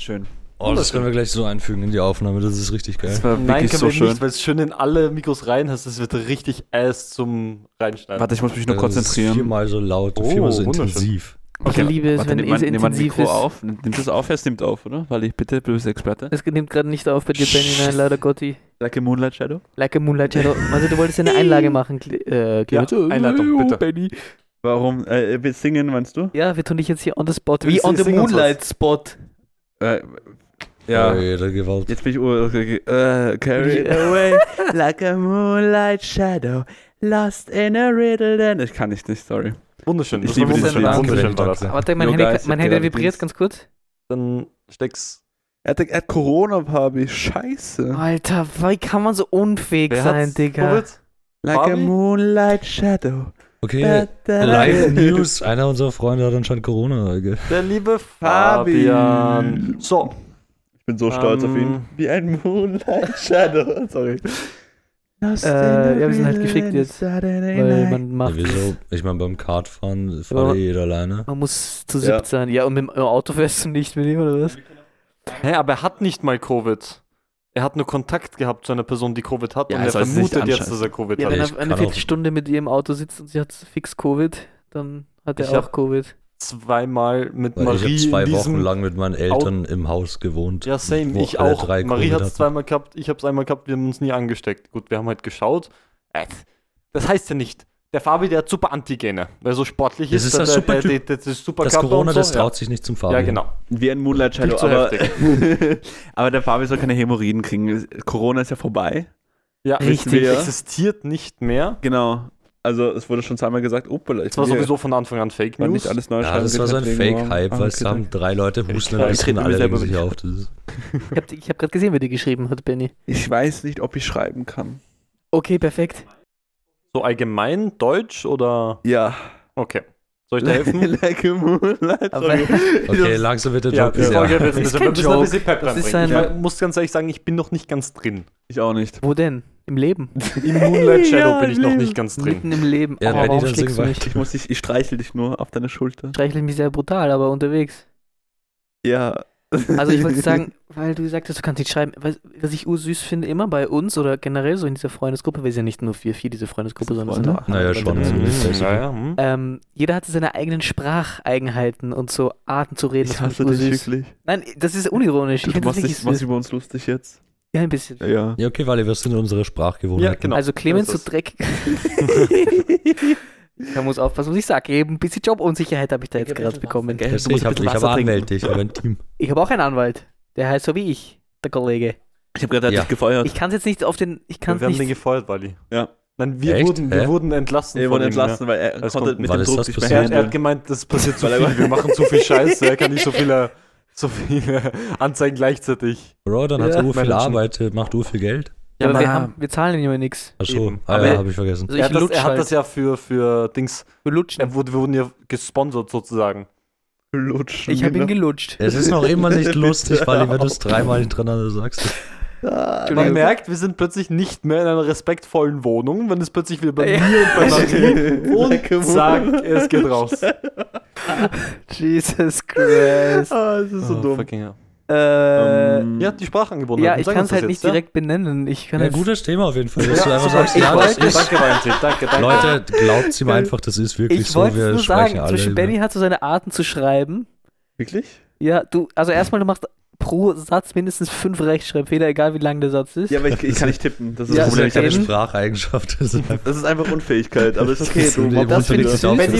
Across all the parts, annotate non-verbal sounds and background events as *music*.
schön. Oh, das können wir gleich so einfügen in die Aufnahme, das ist richtig geil. Das war Nein, können so wir schön. nicht, weil es schön in alle Mikros rein hast. Es wird richtig ass zum Reinschneiden. Warte, ich muss mich nur Das ist konzentrieren. Viermal so laut, Oh, viermal so wunderschön. intensiv. Ich liebe es, warte, wenn ein intensiv Mikro ist. auf. Nimmt das auf? Es nimmt auf, oder? Weil ich bitte, böse Experte. Es nimmt gerade nicht auf bei dir, Benny, nein, leider Gotti. Like a Moonlight Shadow. Like a Moonlight Shadow. Also du wolltest eine Einlage machen, äh. Ja, Einleitung, bitte. Benny. Warum? Äh, wir singen, meinst du? Ja, wir tun dich jetzt hier on the spot. Wie du on the? Moonlight Spot. Äh, ja. Gewalt. Jetzt bin ich. Äh, carry it away like a moonlight shadow lost in a riddle then. Ich kann nicht, nicht, sorry. Wunderschön. Ich liebe dieses wunderschön. Lied. Wunderschön war das. Danke. Warte, mein Handy, guys, mein Handy vibriert ganz kurz. Dann steck's. Er hat, er hat Corona, Fabi. Scheiße. Alter, wie kann man so unfähig Wer sein? Digga? Like a Fabi? moonlight shadow. Okay. Live News. Einer unserer Freunde hat anscheinend Corona. gell? Der liebe Fabi. Fabian. So, Ich bin so stolz auf ihn. Ähm. Wie ein moonlight shadow. *laughs* Sorry. Äh, ja, wir sind halt geschickt jetzt, Weil man Ja, macht. wieso? Ich meine, beim Kartfahren fährt eh jeder alleine. Man muss zu Ja. siebt sein. Ja, und mit dem Auto fährst du nicht mit ihm, oder was? hä, aber er hat nicht mal Covid. Er hat nur Kontakt gehabt zu einer Person, die Covid hat Ja, und er er vermutet jetzt, dass er Covid Ja, hat. wenn ich er eine Viertelstunde mit ihr im Auto sitzt und sie hat fix Covid, dann hat er Ich auch Covid. Zweimal mit Weil Marie ich habe zwei Wochen lang mit meinen Eltern im Haus gewohnt. Ja, same. Ich auch. drei Marie hat es zweimal gehabt, ich habe es einmal gehabt, wir haben uns nie angesteckt. Gut, wir haben halt geschaut. Äh, Das heißt ja nicht. Der Fabi, der hat super Antigene, weil er so sportlich Das ist. ist der, ein der, super der, Typ. der, das ist super Das Corona, so. das ja. traut sich nicht zum Fahren. Ja, genau. Wie ein Moonlight Shadow. Aber, *laughs* aber der Fabi soll keine Hämorrhoiden kriegen. Corona ist ja vorbei. Ja, Richtig. Existiert nicht mehr. Genau. Also es wurde schon zweimal gesagt, opala, Das war sowieso von Anfang an Fake war News. nicht alles neu Ja, das war so ein Fake-Hype, weil es haben drei Leute husten und treten alle selber sich auf. Das ist, Ich habe hab gerade gesehen, wer dir geschrieben hat, Benny. Ich weiß nicht, ob ich schreiben kann. Okay, perfekt. So allgemein Deutsch oder. Ja. Okay. Soll ich dir helfen? *laughs* like a moonlight. *laughs* Okay, langsam wird der ja, Job. die Ja, Folge wird Das ist kein ein Joke. Das ist Ich muss ganz ehrlich sagen, ich bin noch nicht ganz drin. Ich auch nicht. Wo denn? Im Leben? *laughs* Im Moonlight Shadow Ja, bin ich noch nicht ganz drin. Mitten im Leben. Ja, oh, warum schlägst du mich? Ich muss dich, ich streichel dich nur auf deine Schulter. Streichle mich sehr brutal, aber unterwegs. Ja. Also ich wollte *laughs* sagen, weil du gesagt hast, du kannst nicht schreiben, was, was ich ursüß finde immer bei uns oder generell so in dieser Freundesgruppe, weil es ja nicht nur wir vier diese Freundesgruppe, sondern es sind Freunde? auch Naja, schon. Mhm. ist das. Ja, ja, hm. Ähm, jeder hatte seine eigenen Spracheigenheiten und so Arten zu reden. Ich das hasse dich wirklich. Nein, das ist unironisch. Ich Du das machst dich, machst über uns lustig jetzt. Ja, ein bisschen. Ja. Ja, okay, weil wir sind unsere Sprachgewohnheiten. Ja, genau. Also Clemens, So. Dreck. *laughs* *laughs* Man muss aufpassen, was ich sage. Eben ein bisschen Jobunsicherheit habe ich da jetzt gerade bekommen. Gell? Ich habe ich hab Wasser trinken. Anwälte, ich habe ein Team. Ich habe auch einen Anwalt. Der heißt so wie ich, der Kollege. Ich habe gerade Ja. dich gefeuert. Ich kann es jetzt nicht auf den. Ich kann wir haben es den nicht. gefeuert, Wally. Ja. Nein, wir, Echt? wurden, wir wurden entlassen. Er von wurde ihm, entlassen, weil er Alles konnte mit dem ist Druck nicht? Ja. Er, mehr er hat gemeint, das passiert *laughs* zu Weil viel. Wir machen zu viel Scheiße. Er kann nicht so viele, so viele *laughs* Anzeigen gleichzeitig. Bro, dann hat Ja. er ur viel. Arbeit, macht ur viel Geld. Ja, aber wir, haben, wir zahlen ihm ja nichts. Achso, Eben. ah, Aber ja, er- habe ich vergessen. Also Er ich hat, das, er hat halt. das ja für, für Dings. Wir lutschen. Er wurde, wir wurden ja gesponsert sozusagen. Lutschen. Ich habe ihn genau. gelutscht. Es ist noch immer nicht *laughs* lustig, weil wenn du es *laughs* dreimal hintereinander sagst. Ah, Man merkt, wir sind plötzlich nicht mehr in einer respektvollen Wohnung, wenn es plötzlich wieder bei Ja. mir und bei *laughs* a und zack, es geht raus. Jesus Christ. Ah, es ist so Oh, dumm. fucking hell. Äh, Ähm, Ja, die Sprachangebote. ja, ich kann es halt nicht direkt benennen. Ich kann Ja, jetzt- gutes Thema auf jeden Fall. Dass Ja, du einfach sagst, Ich ja, das wollte- ist. Danke, Valentin. Danke, danke. Leute, glaubt ihm einfach, das ist wirklich Ich so. wollte Wir nur sprechen sagen, alle. zwischen Benny hat so seine Arten zu schreiben. Wirklich? Ja, du, also erstmal, du machst pro Satz mindestens fünf Rechtschreibfehler, egal wie lang der Satz ist. Ja, aber ich, ich kann nicht tippen. Das ist Ja, das ist ja Problem. Ich keine hab- eben. Spracheigenschaft. Das ist einfach- Das ist einfach Unfähigkeit, aber ist okay. Das Du das finde ich auch beim Telefonieren,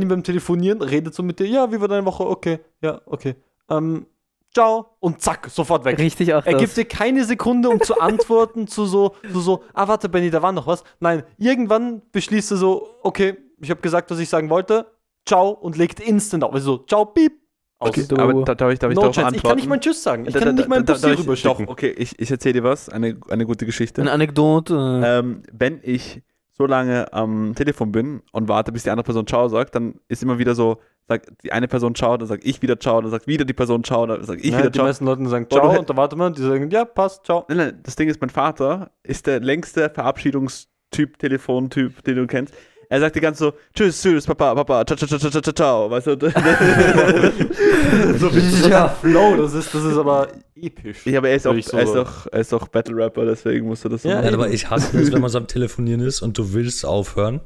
die beim Telefonieren redet so mit dir, ja, wie war deine Woche? Okay, ja, okay. Ähm, ciao. Und zack, sofort weg. Richtig auch Er das. gibt dir keine Sekunde, um zu *laughs* antworten zu so, zu so, ah, warte, Benny, da war noch was. Nein, irgendwann beschließt er so, okay, ich habe gesagt, was ich sagen wollte, ciao, und legt instant auf. Also so, ciao, piep, aus. Okay, Du- aber da, darf ich, darf ich no darauf antworten? Ich kann nicht mal Tschüss sagen. Ich Da- kann da- nicht mal einen da- Bus da- hier ich- rüberschicken. Doch, okay, ich, ich erzähle dir was, eine, eine gute Geschichte. Eine Anekdote. Ähm, wenn ich so lange am Telefon bin und warte, bis die andere Person Ciao sagt, dann ist immer wieder so, sagt die eine Person Ciao, dann sag ich wieder Ciao, dann sagt wieder die Person Ciao, dann sag ich Nein, wieder die Ciao. meisten Leute sagen ciao und da wartet man, die sagen, ja, passt, ciao. Nein, nein, das Ding ist, mein Vater ist der längste Verabschiedungstyp, Telefontyp, den du kennst. Er sagt die ganze so, tschüss, tschüss, Papa, Papa, ciao, ciao, ciao, ciao, ciao, ciao, weißt du? *laughs* so wie so *laughs* Ja. der Flow, das ist, das ist aber episch. ja, aber er ist, auch, so er, ist auch, er ist auch Battle-Rapper, deswegen musst du das so Ja, Ja, machen. aber ich hasse es, wenn man so am Telefonieren ist und du willst aufhören.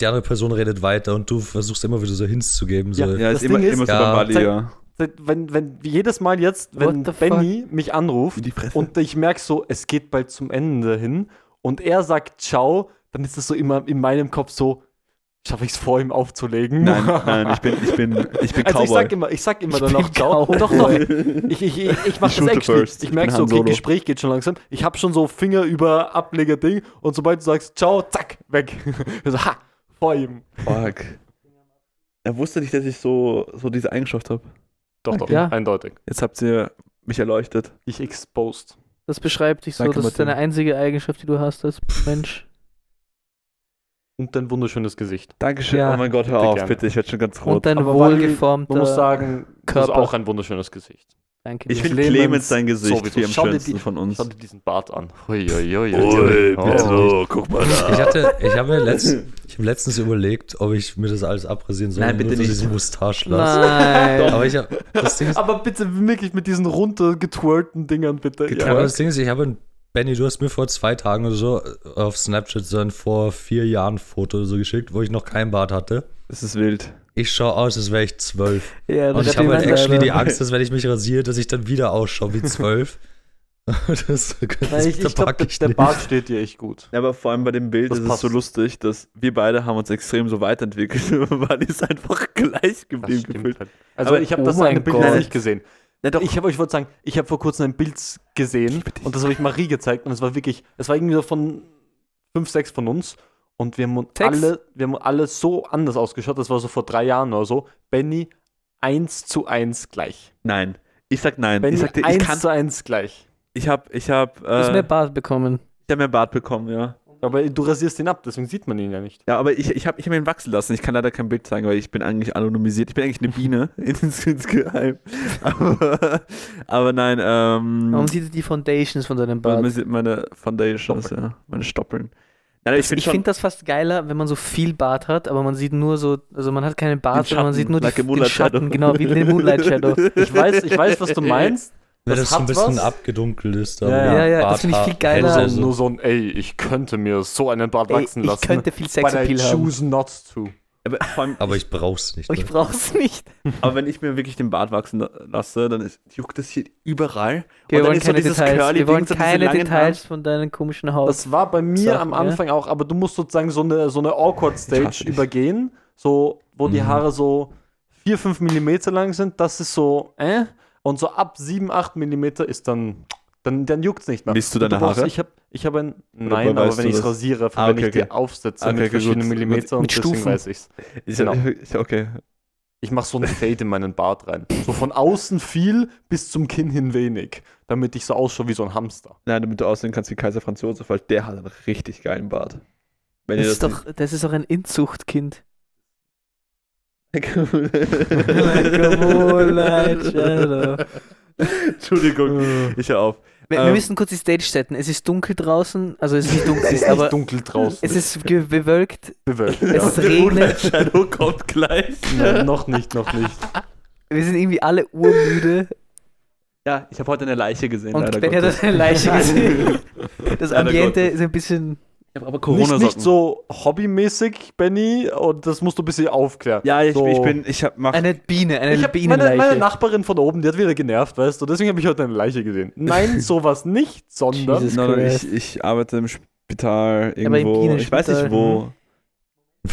Die andere Person redet weiter und du versuchst immer wieder so Hints zu geben. So. Ja, Ja, Das ist immer, Ding ist- immer so Ja. Bali, ja. Wenn, wenn jedes Mal jetzt, wenn Benny mich anruft und ich merke so, es geht bald zum Ende hin und er sagt Ciao, dann ist das so immer in meinem Kopf so, schaffe ich es vor ihm aufzulegen? Nein, *laughs* nein, ich bin, ich bin, ich bin Also ich Cowboy. sag immer, ich sag immer dann bin noch Ciao. Cowboy. Doch, doch. *laughs* Ich, ich, ich, ich mach das echt first. Ich Ich merke so, okay. Gespräch geht schon langsam. Ich habe schon so Finger über Ableger-Ding und sobald du sagst Ciao, zack, weg. *laughs* so, ha, vor ihm. Fuck. Er wusste nicht, dass ich so, so diese Eigenschaft habe. Doch, doch, Ja. eindeutig. Jetzt habt ihr mich erleuchtet. Ich exposed. Das beschreibt dich so, Danke, das ist deine einzige Eigenschaft, die du hast als Mensch. Und dein wunderschönes Gesicht. Dankeschön. Ja. Oh mein Gott, hör Bitte auf, gerne. bitte. Ich werde schon ganz Und rot. dein Aber wohlgeformter muss sagen, das ist Körper. auch ein wunderschönes Gesicht. Danke. Ich finde Clemens sein Gesicht sowieso. wie am Schau dir schönsten die- von uns. Schau dir diesen Bart an. Hui, Ui, hui. bitte Oh. so, guck mal da. Ich hatte, ich habe mir letzt, *laughs* ich habe letztens überlegt, ob ich mir das alles abrasieren soll. Nein, bitte nur so nicht. diese Mustache. Nein. *laughs* Aber ich habe, das Ding ist, Aber bitte wirklich mit diesen runtergetwirlten Dingern, bitte. Getwirlt? aber das Ding ist, ich habe, Benny, du hast mir vor zwei Tagen oder so auf Snapchat so ein vor vier Jahren Foto oder so geschickt, wo ich noch kein Bart hatte. Das ist wild. Ich schaue aus, als wäre ich zwölf. Ja, Und das ich habe halt actually die. Angst, dass wenn ich mich rasiere, dass ich dann wieder ausschaue wie zwölf. *laughs* das, das, Nein, ich, ich der, ich der nicht. Bart steht dir echt gut. Ja, aber vor allem bei dem Bild Das ist es passt. so lustig, dass wir beide haben uns extrem so weiterentwickelt. *laughs* Wally ist einfach gleich geblieben gefühlt. halt. Also Aber- ich habe oh das eine Bild nicht gesehen. Ja, doch. Ich habe euch wollte sagen, ich habe vor kurzem ein Bild gesehen und das habe ich Marie gezeigt und es war wirklich, es war irgendwie so von fünf, sechs von uns und wir haben alle, wir haben alle so anders ausgeschaut. Das war so vor drei Jahren oder so. Benny eins zu eins gleich. Nein. Ich sag nein. Benny ich sag dir, ich eins kann. zu eins gleich. Ich hab, ich hab, Du hast mehr äh, Bart bekommen. ich hab mehr Bart bekommen, ja. Aber du rasierst ihn ab, deswegen sieht man ihn ja nicht. Ja, aber ich, ich habe ich hab ihn wachsen lassen. Ich kann leider kein Bild zeigen, weil ich bin eigentlich anonymisiert. Ich bin eigentlich eine Biene *laughs* ins, ins Geheim. Aber, aber nein, ähm, Warum sieht er die Foundations von deinem Bart? man sieht meine Foundations, ja, meine Stoppeln. Nein, ich finde finde das fast geiler, wenn man so viel Bart hat, aber man sieht nur so, also man hat keinen Bart, sondern man sieht nur like die, den Schatten, genau, wie den Moonlight Shadow. *laughs* Ich weiß, ich weiß, was du meinst. Wenn das das so ein bisschen was. abgedunkelt ist. Ja, ja, ja, Bart das finde ich viel geiler. Also nur so ein, ey, ich könnte mir so einen Bart Ey, wachsen ich lassen. könnte viel but I Sexappeal haben. choose not to. aber, allem, Aber ich brauch's nicht. Aber ich ne? brauch's nicht. aber wenn ich mir wirklich den Bart wachsen la- lasse, dann ist, juckt das hier überall. Wir Und dann wollen ist so keine dieses Details. Curly Wir wollen so keine Details von deinen komischen Haut. Das war bei mir Sachen, am ja. Anfang auch, aber du musst sozusagen so eine, so eine Awkward hasse Stage dich. übergehen, so, wo die Mhm. Haare so 4, 5 Millimeter lang sind. Das ist so, äh? Und so ab 7, 8 Millimeter ist dann, dann, dann juckt es nicht mehr. Misst du deine brauchst- Haare? Ich habe ich hab ein, Oder nein, aber wenn du ich es das? rasiere, Ah, wenn okay, ich die okay. aufsetze Okay, mit okay, verschiedenen gut. Millimeter und Mit deswegen Stufen. weiß ich's. Ist Genau. ja, okay. Ich mache so ein Fade in meinen Bart rein. So von außen viel bis zum Kinn hin wenig, damit ich so ausschaue wie so ein Hamster. Nein, damit du aussehen kannst wie Kaiser Franz Josef, weil der hat einen richtig geilen Bart. Wenn das ihr ist doch, das ist doch ein Inzuchtkind. Moonlight Shadow. Entschuldigung, ich hör auf. Wir, wir Ähm. müssen kurz die Stage setzen. Es ist dunkel draußen, also es ist nicht dunkel, Es ist aber dunkel draußen. es ist bewölkt. bewölkt. Es Ja. regnet. Shadow kommt gleich. Nein, noch nicht, noch nicht. Wir sind irgendwie alle urmüde Ja, ich habe heute eine Leiche gesehen, und leider Ben hat eine Leiche gesehen. *laughs* Das Ambiente ist ein bisschen. Habe aber Nicht, Corona-Socken. nicht so hobbymäßig, Benny, und das musst du ein bisschen aufklären. Ja, ich, so. ich bin, ich hab, mach, Eine Biene, eine Ich hab meine, Bienenleiche. meine Nachbarin von oben, die hat wieder genervt, weißt du, deswegen habe ich heute eine Leiche gesehen. Nein, *laughs* sowas nicht, sondern no, ich, ich arbeite im Spital aber im irgendwo. ich weiß nicht wo.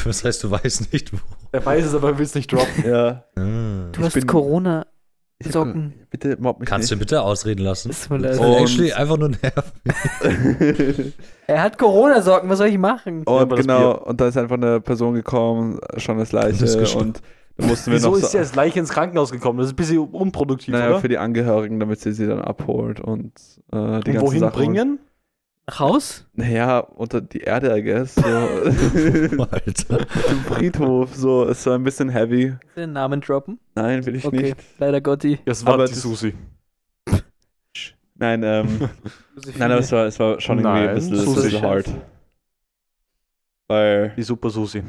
Was heißt, du weißt nicht, wo. er weiß es, aber will es nicht droppen. Ja. Du ich hast Corona. Ich hab- Socken. Bitte mobb mich Kannst du nicht. bitte ausreden lassen? Tut mir Das leid. will Und- actually einfach nur nerven. *laughs* Er hat Corona-Socken, was soll ich machen? Und das genau, und da ist einfach eine Person gekommen, schon als Leiche. Das ist. Und da mussten wir Wieso noch ist so, sie als Leiche ins Krankenhaus gekommen? Das ist ein bisschen unproduktiv, naja, oder? für die Angehörigen, damit sie sie dann abholt und äh, die Und ganze wohin Sache. bringen? Haus? Naja, unter die Erde, I guess. So. *laughs* Alter. Im Friedhof, so. Es war ein bisschen heavy. Den Namen droppen? Nein, will ich Okay, nicht. leider Gotti. Das war Aber die Susi. Nein, ähm, *laughs* nein, aber es war, es war schon irgendwie Nein, ein bisschen, Susi bisschen hard. Weil, Die Super Susi.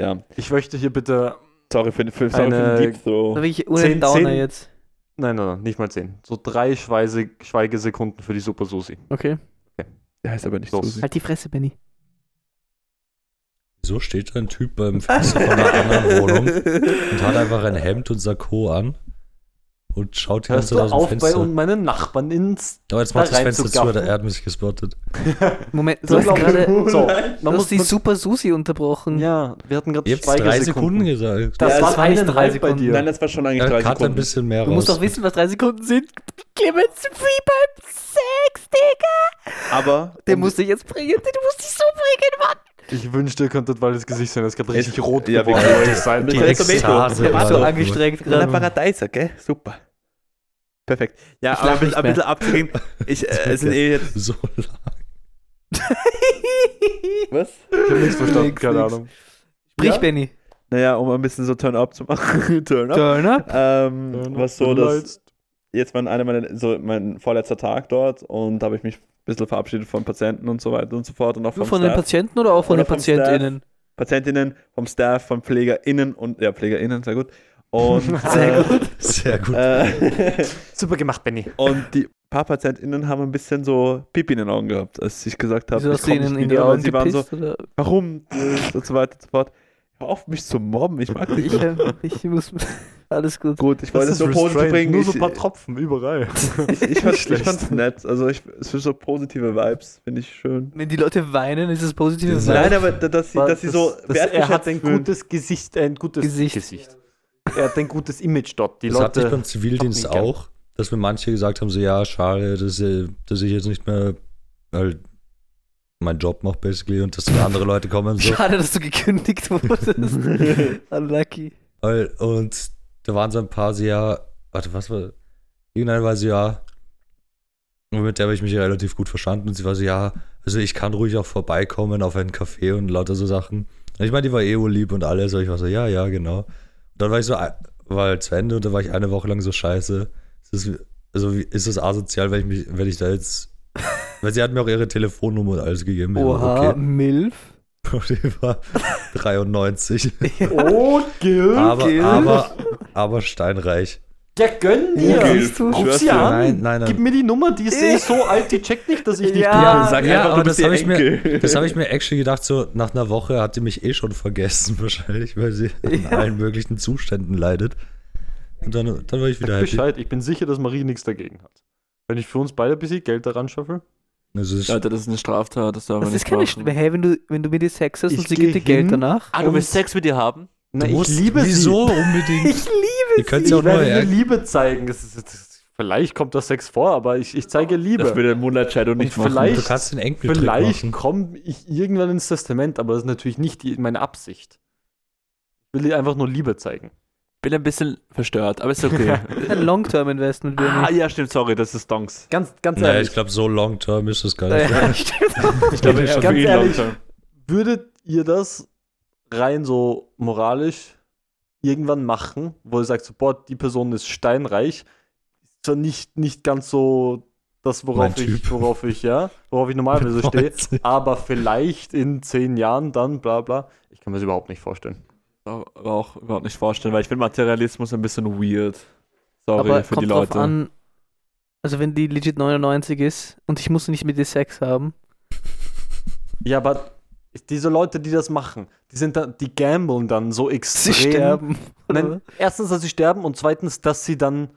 ja, Ich möchte hier bitte. sorry für, für, sorry für den Deep Throw. Da bin ich ohne Downer zehn- jetzt. Nein, nein, nein, nicht mal zehn. So drei Schweise, Schweigesekunden für die Super Susi. Okay. Der heißt aber nicht Los. Susi. Halt die Fresse, Benny. Wieso steht da ein Typ beim Fenster von einer anderen Wohnung und hat einfach ein Hemd und Sakko an und schaut die Hörst ganze du Zeit aus dem auf, bei Fenster. und meine Nachbarn ins. Aber jetzt da macht das Fenster zu, reinzugaffen? er hat mich gespottet. *laughs* Moment, So, du hast ich. gerade so, du man muss die Super Susi unterbrochen. Ja, wir hatten gerade habt drei Sekunden gesagt. Das Ja, war das war nicht drei bei Sekunden. dir. Nein, das war schon eigentlich Er drei cut ein Sekunden. bisschen mehr Du raus. musst doch wissen, was drei Sekunden sind. Clemens Free beim Sex, Digga. Aber Den um- musst du jetzt bringen. Den musst du so bringen, Mann. Ich wünschte, ihr könntet mal das Gesicht sehen. Das ist gerade richtig Es- rot ja, geworden. sein die. Ekstase Ich war so angestrengt Der gerade. Paradeiser, gell? Super. Perfekt. Ja, Ich aber ein ein mehr. bisschen abzugehen. Ich, äh, *laughs* es sind eh jetzt. So lang. *laughs* Was? Ich hab nichts verstanden, Nix, keine nix. Ahnung. Sprich, Ja? Benny. Naja, um ein bisschen so Turn-up zu machen. *laughs* Turn-up. Turn up. Ähm, was so, dass jetzt mein, einer meiner, so mein vorletzter Tag dort und da habe ich mich bisschen verabschiedet von Patienten und so weiter und so fort und auch vom von den Staff. Patienten oder auch von Oder den vom Staff. PatientInnen? Patientinnen, vom Staff, von PflegerInnen und ja, PflegerInnen, sehr gut. Und, *laughs* Sehr äh, gut. *laughs* Sehr gut. Äh, *laughs* Super gemacht, Benny. und die paar PatientInnen haben ein bisschen so Pipi in den Augen gehabt, als ich gesagt habe, Wieso ich hast du komm ihnen nicht in die wieder, Augen sie waren so, oder? warum und so weiter und so fort. Hör auf, mich zu mobben, ich mag dich Ich, nicht. äh, ich muss. *laughs* Alles gut. Gut, ich wollte es so positiv bringen. Nur so ein paar Tropfen überall. *laughs* ich, ich, fand, ich fand's nett. Also ich, es sind so positive Vibes, finde ich schön. Wenn die Leute weinen, ist es positiv. Das- Nein, aber da- dass sie, dass sie so das, er hat ein fühlen. gutes Gesicht, ein gutes Gesicht. Er hat ein gutes Image dort. Die das hatte ich Leute. beim Zivildienst auch, dass mir manche gesagt haben, so ja, schade, dass, äh, dass ich jetzt nicht mehr halt meinen Job mache, basically, und dass dann andere Leute kommen und so. Schade, dass du gekündigt wurdest. *laughs* Unlucky. Und da waren so ein paar so, ja, warte, was war, irgendeine war so, ja, und mit der habe ich mich relativ gut verstanden und sie war so, ja, also ich kann ruhig auch vorbeikommen auf einen Café und lauter so Sachen. Und ich meine, die war eh wohl lieb und alles, aber ich war so, ja, ja, genau. Und dann war ich so, war halt zu Ende und da war ich eine Woche lang so scheiße. Ist das, also ist das asozial, wenn ich mich, wenn ich da jetzt, weil sie hat mir auch ihre Telefonnummer und alles gegeben. Oha, Okay. Milf. *laughs* Die war 93. *laughs* Oh, Gil. aber, Gil. aber, aber steinreich. Ja, gönn dir. Gil, siehst du? ich Ruf schwör's sie dir. an. Nein, nein, nein. Gib mir die Nummer, die ist eh so alt, die checkt nicht, dass ich nicht Ja. bin. Sag Ja, einfach, aber du bist das habe ich, mir, Enkel. das hab ich mir actually gedacht, so nach einer Woche hat die mich eh schon vergessen, *laughs* wahrscheinlich, weil sie in Ja. allen möglichen Zuständen leidet. Und dann, dann war ich wieder happy. Bescheid, ich bin sicher, dass Marie nichts dagegen hat. Wenn ich für uns beide ein bisschen Geld daran schaffe. Also es ist, Alter, das ist eine Straftat, das darf Das man ist nicht keine machen. Hä, wenn du, wenn du mit ihr Sex hast Ich und sie geh gibt dir Geld danach? Ah, du willst Sex mit dir haben? Na, ich liebe Wieso sie. *laughs* unbedingt? Ich liebe Ihr könnt Ich sie auch nur werde mir her. Liebe zeigen. Das ist, das ist, vielleicht kommt das Sex vor, aber ich, ich zeige Liebe. Das würde Moonlight Shadow nicht Und machen. vielleicht- Du kannst den Enkeltrick Vielleicht machen. komme ich irgendwann ins Testament, aber das ist natürlich nicht die, meine Absicht. Ich will ihr einfach nur Liebe zeigen. Ich bin ein bisschen verstört, aber ist okay. *laughs* Ein Long-Term-Investment, ah, ja, stimmt, sorry, das ist Donks. Ganz, ganz Naja, ehrlich. ich glaube, so long term ist das gar nicht. Ja, *laughs* stimmt. Ich glaube, Ganz für ihn ehrlich, long-term. würdet ihr das rein so moralisch irgendwann machen, wo ihr sagt, so, boah, die Person ist steinreich, ist zwar nicht, nicht ganz so das, worauf ich, worauf ich, ja, worauf ich normalerweise *laughs* stehe, aber vielleicht in zehn Jahren dann, bla bla. Ich kann mir das überhaupt nicht vorstellen. Aber auch überhaupt nicht vorstellen, weil ich finde Materialismus ein bisschen weird. Sorry Aber für kommt die drauf Leute. an, also wenn die legit 99 ist und ich muss nicht mit dir Sex haben. *laughs* Ja, aber diese Leute, die das machen, die sind dann, die gamblen dann so extrem. Sie sterben. Nein, erstens, dass sie sterben und zweitens, dass sie dann,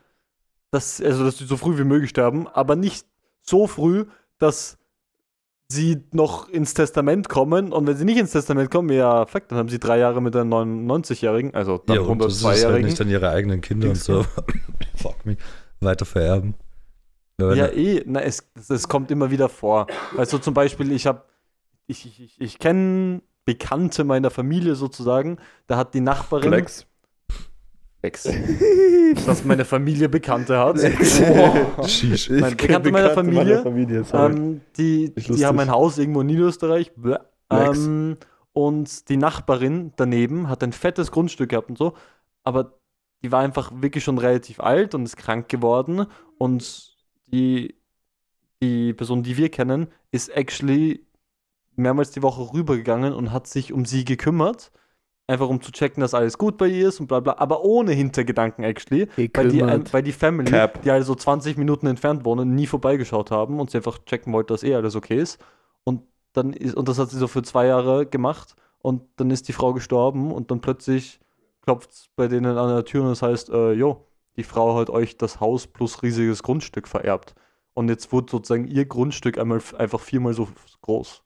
dass, also dass sie so früh wie möglich sterben, aber nicht so früh, dass sie noch ins Testament kommen und wenn sie nicht ins Testament kommen, ja, fuck, dann haben sie drei Jahre mit einem 99-Jährigen, also dann Ja, und das halt 102-Jährigen. nicht dann ihre eigenen Kinder und so. *laughs* Fuck me. Weiter vererben. Ja, Ja, eh, na, es, es kommt immer wieder vor. Du, zum Beispiel, ich habe, ich, ich, ich, ich kenne Bekannte meiner Familie sozusagen, da hat die Nachbarin. Flex. Flex. *laughs* Dass meine Familie Bekannte hat. *laughs* Sheesh. Mein Ich Bekannter kenn meiner Bekannte Familie, Familie sorry. Ähm, die, die haben ein Haus irgendwo in Niederösterreich. Ähm, und die Nachbarin daneben hat ein fettes Grundstück gehabt und so. Aber die war einfach wirklich schon relativ alt und ist krank geworden. Und die, die Person, die wir kennen, ist actually mehrmals die Woche rübergegangen und hat sich um sie gekümmert. Einfach um zu checken, dass alles gut bei ihr ist und bla bla. Aber ohne Hintergedanken, actually. Weil die, weil die Family, Cap. die also 20 Minuten entfernt wohnen, nie vorbeigeschaut haben und sie einfach checken wollte, dass eh alles okay ist. Und dann ist, und das hat sie so für zwei Jahre gemacht und dann ist die Frau gestorben und dann plötzlich klopft es bei denen an der Tür und das heißt, äh, jo, die Frau hat euch das Haus plus riesiges Grundstück vererbt. Und jetzt wurde sozusagen ihr Grundstück einmal einfach viermal so groß.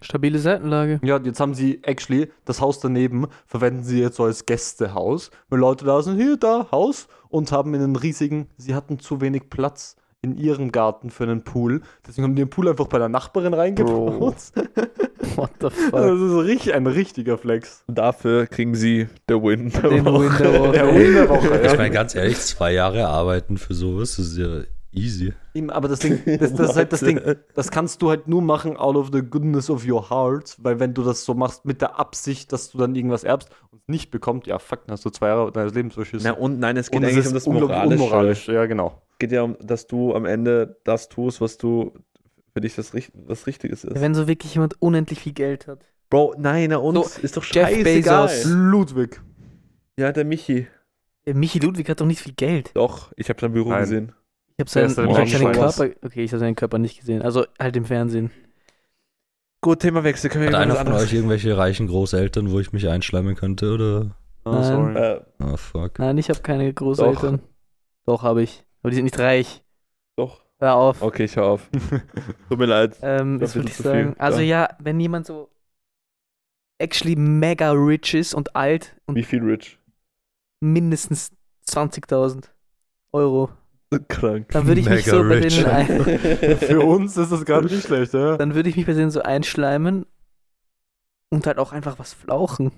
Stabile Seitenlage. Ja, jetzt haben sie actually das Haus daneben, verwenden sie jetzt so als Gästehaus, weil Leute da sind, hier, da, Haus, und haben einen riesigen, sie hatten zu wenig Platz in ihrem Garten für einen Pool. Deswegen haben die den Pool einfach bei der Nachbarin reingebaut. *laughs* What the *laughs* Das fuck? ist so richtig, ein richtiger Flex. Dafür kriegen sie The Win. Den Win der Woche. Der Win der Woche, Ich meine, ganz ehrlich, zwei Jahre arbeiten für sowas, das ist ja easy. Aber das Ding, das, das ist halt das *laughs* Ding, das kannst du halt nur machen out of the goodness of your heart, weil wenn du das so machst mit der Absicht, dass du dann irgendwas erbst und es nicht bekommst, ja fuck, dann hast du zwei Jahre deines Lebens verschissen. Na und nein, es geht Und es eigentlich um das Moralische. unmoralisch, ja genau. Es geht ja um, dass du am Ende das tust, was du für dich das, was Richtiges ist. Wenn so wirklich jemand unendlich viel Geld hat. Bro, nein, na uns ist doch Jeff scheißegal. Bezos. Ludwig. Ja, der Michi. Der Michi Ludwig hat doch nicht viel Geld. Doch, ich habe sein Büro Nein. gesehen. Ich habe seinen, ich hab seinen? Körper. Okay, ich habe seinen Körper nicht gesehen. Also halt im Fernsehen. Gut, Themawechsel. Können wir Hat einer von anderes- euch irgendwelche reichen Großeltern, wo ich mich einschleimen könnte, oder? Oh, Nein. sorry. Äh, Ah, fuck. Nein, ich habe keine Großeltern. Doch, habe ich. Aber die sind nicht reich. doch. Hör auf. Okay, ich hör auf. *laughs* Tut mir leid. Ähm, was würde ich sagen? viel. Also Ja. ja, wenn jemand so actually mega rich ist und alt und Wie viel Rich? mindestens 20.000 Euro, Krank. dann würde ich mich Mega so bei rich. denen ein, *laughs* Für uns ist das gerade nicht schlecht, ja. dann würde ich mich bei denen so einschleimen und halt auch einfach was flauchen.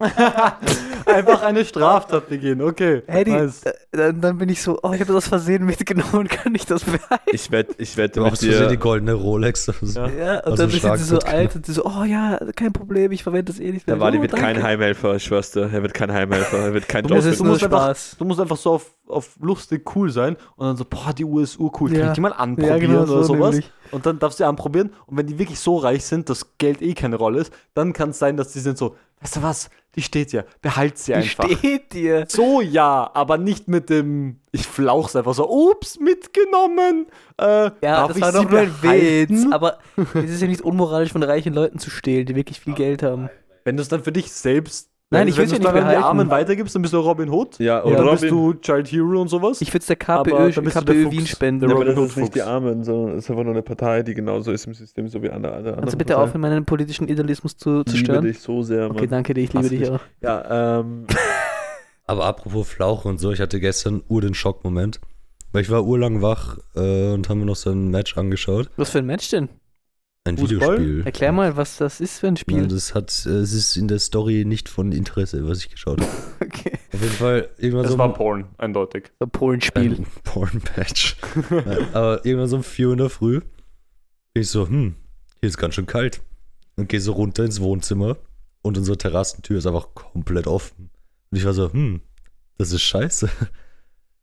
*laughs* Einfach eine Straftat begehen, okay. Hey, die, nice. äh, dann, dann bin ich so, oh, ich habe das Versehen mitgenommen, kann ich das behalten? Ich wette, ich wette Du mit machst du die dir. goldene Rolex. Ja. Ja, und Aus dann sind sie so alt und so, oh ja, kein Problem, ich verwende das eh nicht mehr. Der Wadi oh, wird kein danke. Heimhelfer, ich schwör's dir. Er wird kein Heimhelfer, er wird kein Das musst- ist nur musst einfach- Spaß. Du musst einfach so auf, auf lustig cool sein und dann so, boah, die Uhr ist urcool, kann Ja. ich die mal anprobieren Ja, genau oder so sowas? nämlich. Und dann darfst du sie anprobieren und wenn die wirklich so reich sind, dass Geld eh keine Rolle ist, dann kann es sein, dass die sind so, weißt du was, die steht ja, behalt sie Die einfach. steht dir. So ja, aber nicht mit dem, ich flauch's einfach so, ups, mitgenommen. Äh, Ja, darf das ich war doch nur ein Witz. Aber es ist ja nicht unmoralisch von reichen Leuten zu stehlen, die wirklich viel Geld haben. Wenn du es dann für dich selbst, Nein, wenn, ich wenn will's du ja es dann nicht an die behalten. Armen weitergibst, dann bist du Robin Hood. Ja, und dann bist Robin. du Child Hero und sowas. Ich würde es der KPÖ, bist du KPÖ. Wien spenden. Ja, aber Robin das ist nicht die. Armen, sondern es ist einfach nur eine Partei, die genauso ist im System, so wie andere. alle andere Kannst du bitte aufhören, meinen politischen Idealismus zu, zu Ich liebe stören? dich so sehr, Mann. Okay, danke dir, ich liebe dich dich. auch. Ja, ähm, *laughs* Aber apropos Flauch und so, ich hatte gestern ur den Schockmoment. Weil ich war urlang wach äh, und haben mir noch so ein Match angeschaut. Was für ein Match denn? Ein Fußball? Videospiel. Erklär mal, was das ist für ein Spiel. Nein, das hat, äh, es ist in der Story nicht von Interesse, was ich geschaut habe. *laughs* okay. Auf jeden Fall irgendwann Das so war ein- Porn, eindeutig. So ein Polenspiel. ein Porn-Patch. Aber irgendwann so um 4 Uhr in der Früh bin ich so, hm, hier ist ganz schön kalt. Und gehe so runter ins Wohnzimmer und unsere Terrassentür ist einfach komplett offen. Und ich war so, hm, das ist scheiße.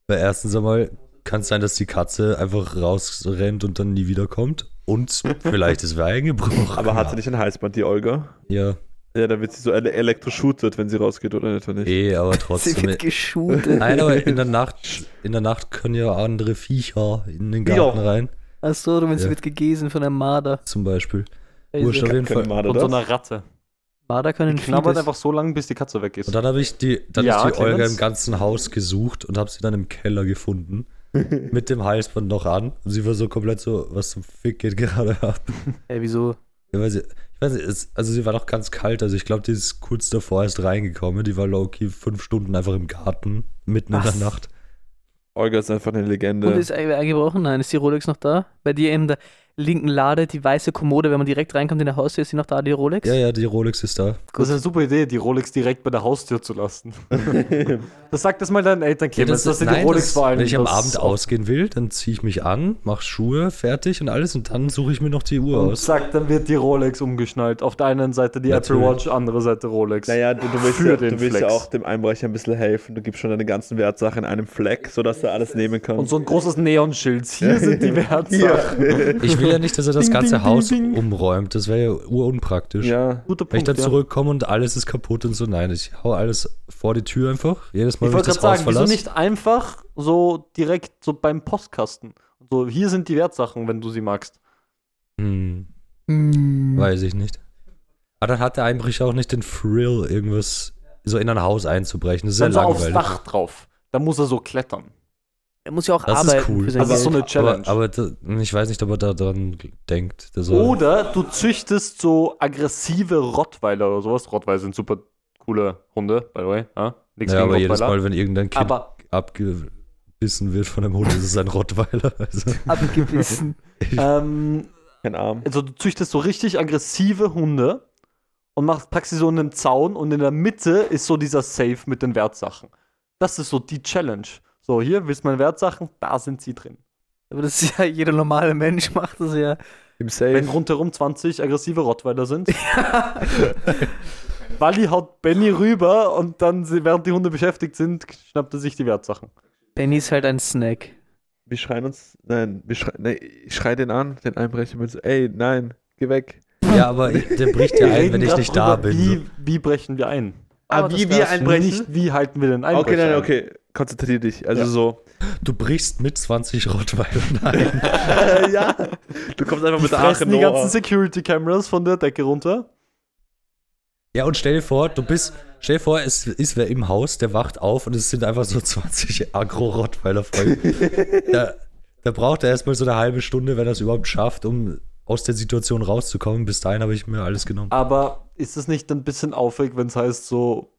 Weil erstens einmal kann es sein, dass die Katze einfach rausrennt und dann nie wiederkommt. Und vielleicht ist wer eingebrochen. aber hat sie nicht ein Halsband, die Olga? Ja, Ja, da wird sie so ele elektroshootet, wenn sie rausgeht, oder nicht? eh, aber Sie trotzdem. wird geshootet. Nein, aber in der *laughs* Nacht, in der Nacht können ja andere Viecher in den Garten Ja. rein, Achso, du meinst, sie Ja. wird gegesen von einem Marder. zum Beispiel. Wurscht, auf jeden Fall. Marder Von so einer Ratte. Marder können Die knabbert einfach so lange, bis die Katze weg ist. Und dann habe ich die, dann Ja, ist die Olga im ganzen Haus gesucht und habe sie dann im Keller gefunden. *laughs* mit dem Halsband noch an. Und sie war so komplett so, was zum Fick geht gerade ab. Ey, wieso? Ja, weil sie, ich weiß nicht, es, also sie war noch ganz kalt. Also ich glaube, die ist kurz davor erst reingekommen. Die war low-key fünf Stunden einfach im Garten, mitten in Was? der Nacht. Olga ist einfach eine Legende. Und ist eigentlich eingebrochen? Nein, ist die Rolex noch da? Bei dir in der linken Lade, die weiße Kommode, wenn man direkt reinkommt in der Haustür, ist sie noch da, die Rolex? Ja, ja, die Rolex ist da. Das ist eine super Idee, die Rolex direkt bei der Haustür zu lassen. *laughs* das sagt das mal deinen Eltern, Clemens, dass sie die nein, Rolex das, vor allem. Wenn ich am das Abend ausgehen will, dann ziehe ich mich an, mache Schuhe fertig und alles und dann suche ich mir noch die Uhr Und aus. sagt, dann wird die Rolex umgeschnallt. Auf der einen Seite die Apple Natürlich. Watch, andere Seite Rolex. Naja, du, du willst, Für ja, den du willst ja auch dem Einbrecher ein bisschen helfen. Du gibst schon deine ganzen Wertsachen in einem Fleck, sodass er alles nehmen kann. Und so ein großes Neonschild. Hier *laughs* sind die Wertsachen. Ich will ja nicht, dass er das Ding, ganze ding, Haus ding, umräumt. Das wäre ja urunpraktisch. Ja. Guter Wenn ich Punkt. dann ja. zurückkomme und alles ist kaputt und so, nein, ich hau alles vor die Tür einfach. Jedes Mal, Ich wenn ich wollte das gerade Haus sagen, wieso verlasse. nicht einfach so direkt so beim Postkasten? So, hier sind die Wertsachen, wenn du sie magst. Hm, Hm. weiß ich nicht. Aber dann hat der Einbrecher auch nicht den Thrill, irgendwas so in ein Haus einzubrechen. Das ist Dann ja so aufs langweilig. Dach drauf. Da muss er so klettern. Er muss ja auch Das ist arbeiten cool. für sein Also Geld. so eine Challenge. Aber, aber da, ich weiß nicht, ob er da dran denkt. Oder du züchtest so aggressive Rottweiler oder sowas. Rottweiler sind super coole Hunde, by the way. Ja? Nichts ja, aber jedes. Mal, wenn irgendein Kind Aber abgebissen wird von einem Hund, ist es ein Rottweiler. *laughs* Also, abgebissen. ähm, Kein Arm. also du züchtest so richtig aggressive Hunde und machst, packst sie so in einen Zaun und in der Mitte ist so dieser Safe mit den Wertsachen. Das ist so die Challenge. So, hier, willst du meine Wertsachen? Da sind sie drin. Aber das ist ja jeder normale Mensch macht das ja. Im Safe. Wenn rundherum 20 aggressive Rottweiler sind. *laughs* *laughs* Wally haut Benny rüber und dann, während die Hunde beschäftigt sind, schnappt er sich die Wertsachen. Benny ist halt ein Snack. Wir schreien uns. Nein, wir schrei, nee, ich schrei den an, den Einbrecher mit so, ey, nein, geh weg. ja, aber ich- der bricht ja ein, wenn ich nicht da bin. Wie, wie brechen wir ein? Ah, Aber wie wir einbrechen? Nicht, wie halten wir den Einbrecher Okay, nein, ein? okay. Konzentrier dich. Also Ja. so. Du brichst mit 20 Rottweilern ein. *laughs* ja. Du kommst einfach Die mit der Arche die ganzen Noah. Security Cameras von der Decke runter. Ja, und stell dir vor, du bist, stell dir vor, es ist wer im Haus, der wacht auf und es sind einfach so 20 Agro-Rottweiler voll. *laughs* da, da braucht er erstmal so eine halbe Stunde, wenn er es überhaupt schafft, um aus der Situation rauszukommen. Bis dahin habe ich mir alles genommen. Aber ist es nicht ein bisschen aufregend, wenn es heißt so,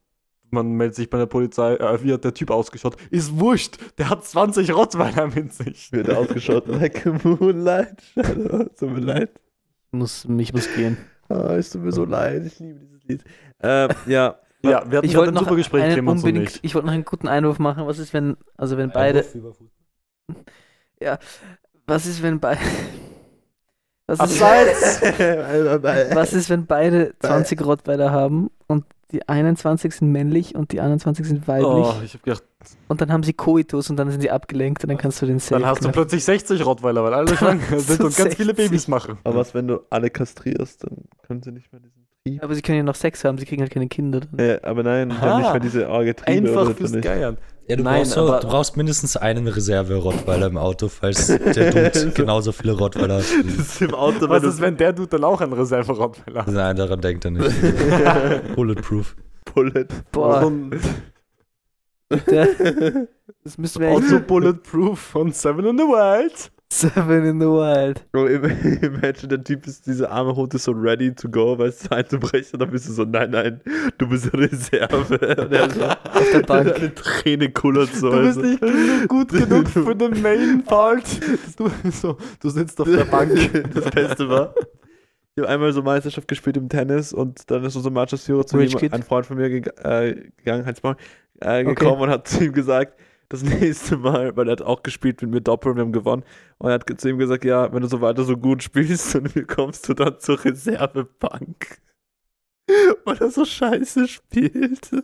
man meldet sich bei der Polizei, äh, wie hat der Typ ausgeschaut? Ist wurscht, der hat 20 Rottweiler mit sich. Wird ausgeschaut *laughs* like a moonlight. shadow. *laughs* Tut mir leid. Ich muss, ich muss gehen. Ah, es tut mir so leid. Ich liebe dieses Lied. Ähm, ja. *laughs* Ja, wir hatten Ich ein noch super Gespräch, einen unbedingt, ich. ich wollte noch einen guten Einwurf machen. Was ist, wenn, also wenn beide, was ist, wenn beide, was ist, Abseits! was ist, wenn beide 20 Rottweiler haben und die 21 sind männlich und die 21 sind weiblich Oh, ich hab gedacht, und dann haben sie Koitus und dann sind sie abgelenkt und dann kannst du den Safe dann hast du knacken. plötzlich 60 Rottweiler, weil alle schwanger *laughs* sind und ganz viele 60. Babys machen. Aber was, wenn du alle kastrierst, dann können sie nicht mehr diesen Trieb. Aber sie können ja noch Sex haben, sie kriegen halt keine Kinder. Dann. Äh, aber nein, die Aha. haben nicht mehr diese arge Triebe. Einfach oder fürs nicht. Geiern. Ja, du, Nein, brauchst aber- du brauchst mindestens einen Reserve-Rottweiler im Auto, falls *laughs* der Dude genauso viele Rottweiler hat. Auto, Was ist, wenn der Dude dann auch einen Reserve-Rottweiler hat? Nein, daran denkt er nicht. *laughs* Bulletproof. Bullet. Boah, der, *laughs* das müssen wir echt Bulletproof von Seven in the Wild. Seven in the Wild. Bro, im- *laughs* imagine, der Typ ist, dieser arme Hund ist so ready to go, weißt du, einzubrechen, dann bist du so, nein, nein, du bist Reserve. *laughs* Und er so, Auf der Bank. Eine Träne kullert so. Du bist also. nicht gut genug *laughs* für den Main Part. Du, so, du sitzt auf der Bank. Das Beste war, ich habe einmal so Meisterschaft gespielt im Tennis und dann ist unser Mannschaftsführer zu Rich ihm, Kid. ein Freund von mir geg äh, gegangen, Heinz Maul, äh, gekommen und hat zu ihm gesagt, das *laughs* nächste Mal, weil er hat auch gespielt mit mir Doppel und wir haben gewonnen. Und er hat zu ihm gesagt, ja, wenn du so weiter so gut spielst, dann kommst du dann zur Reservebank. *laughs* Weil er so scheiße spielt. *laughs*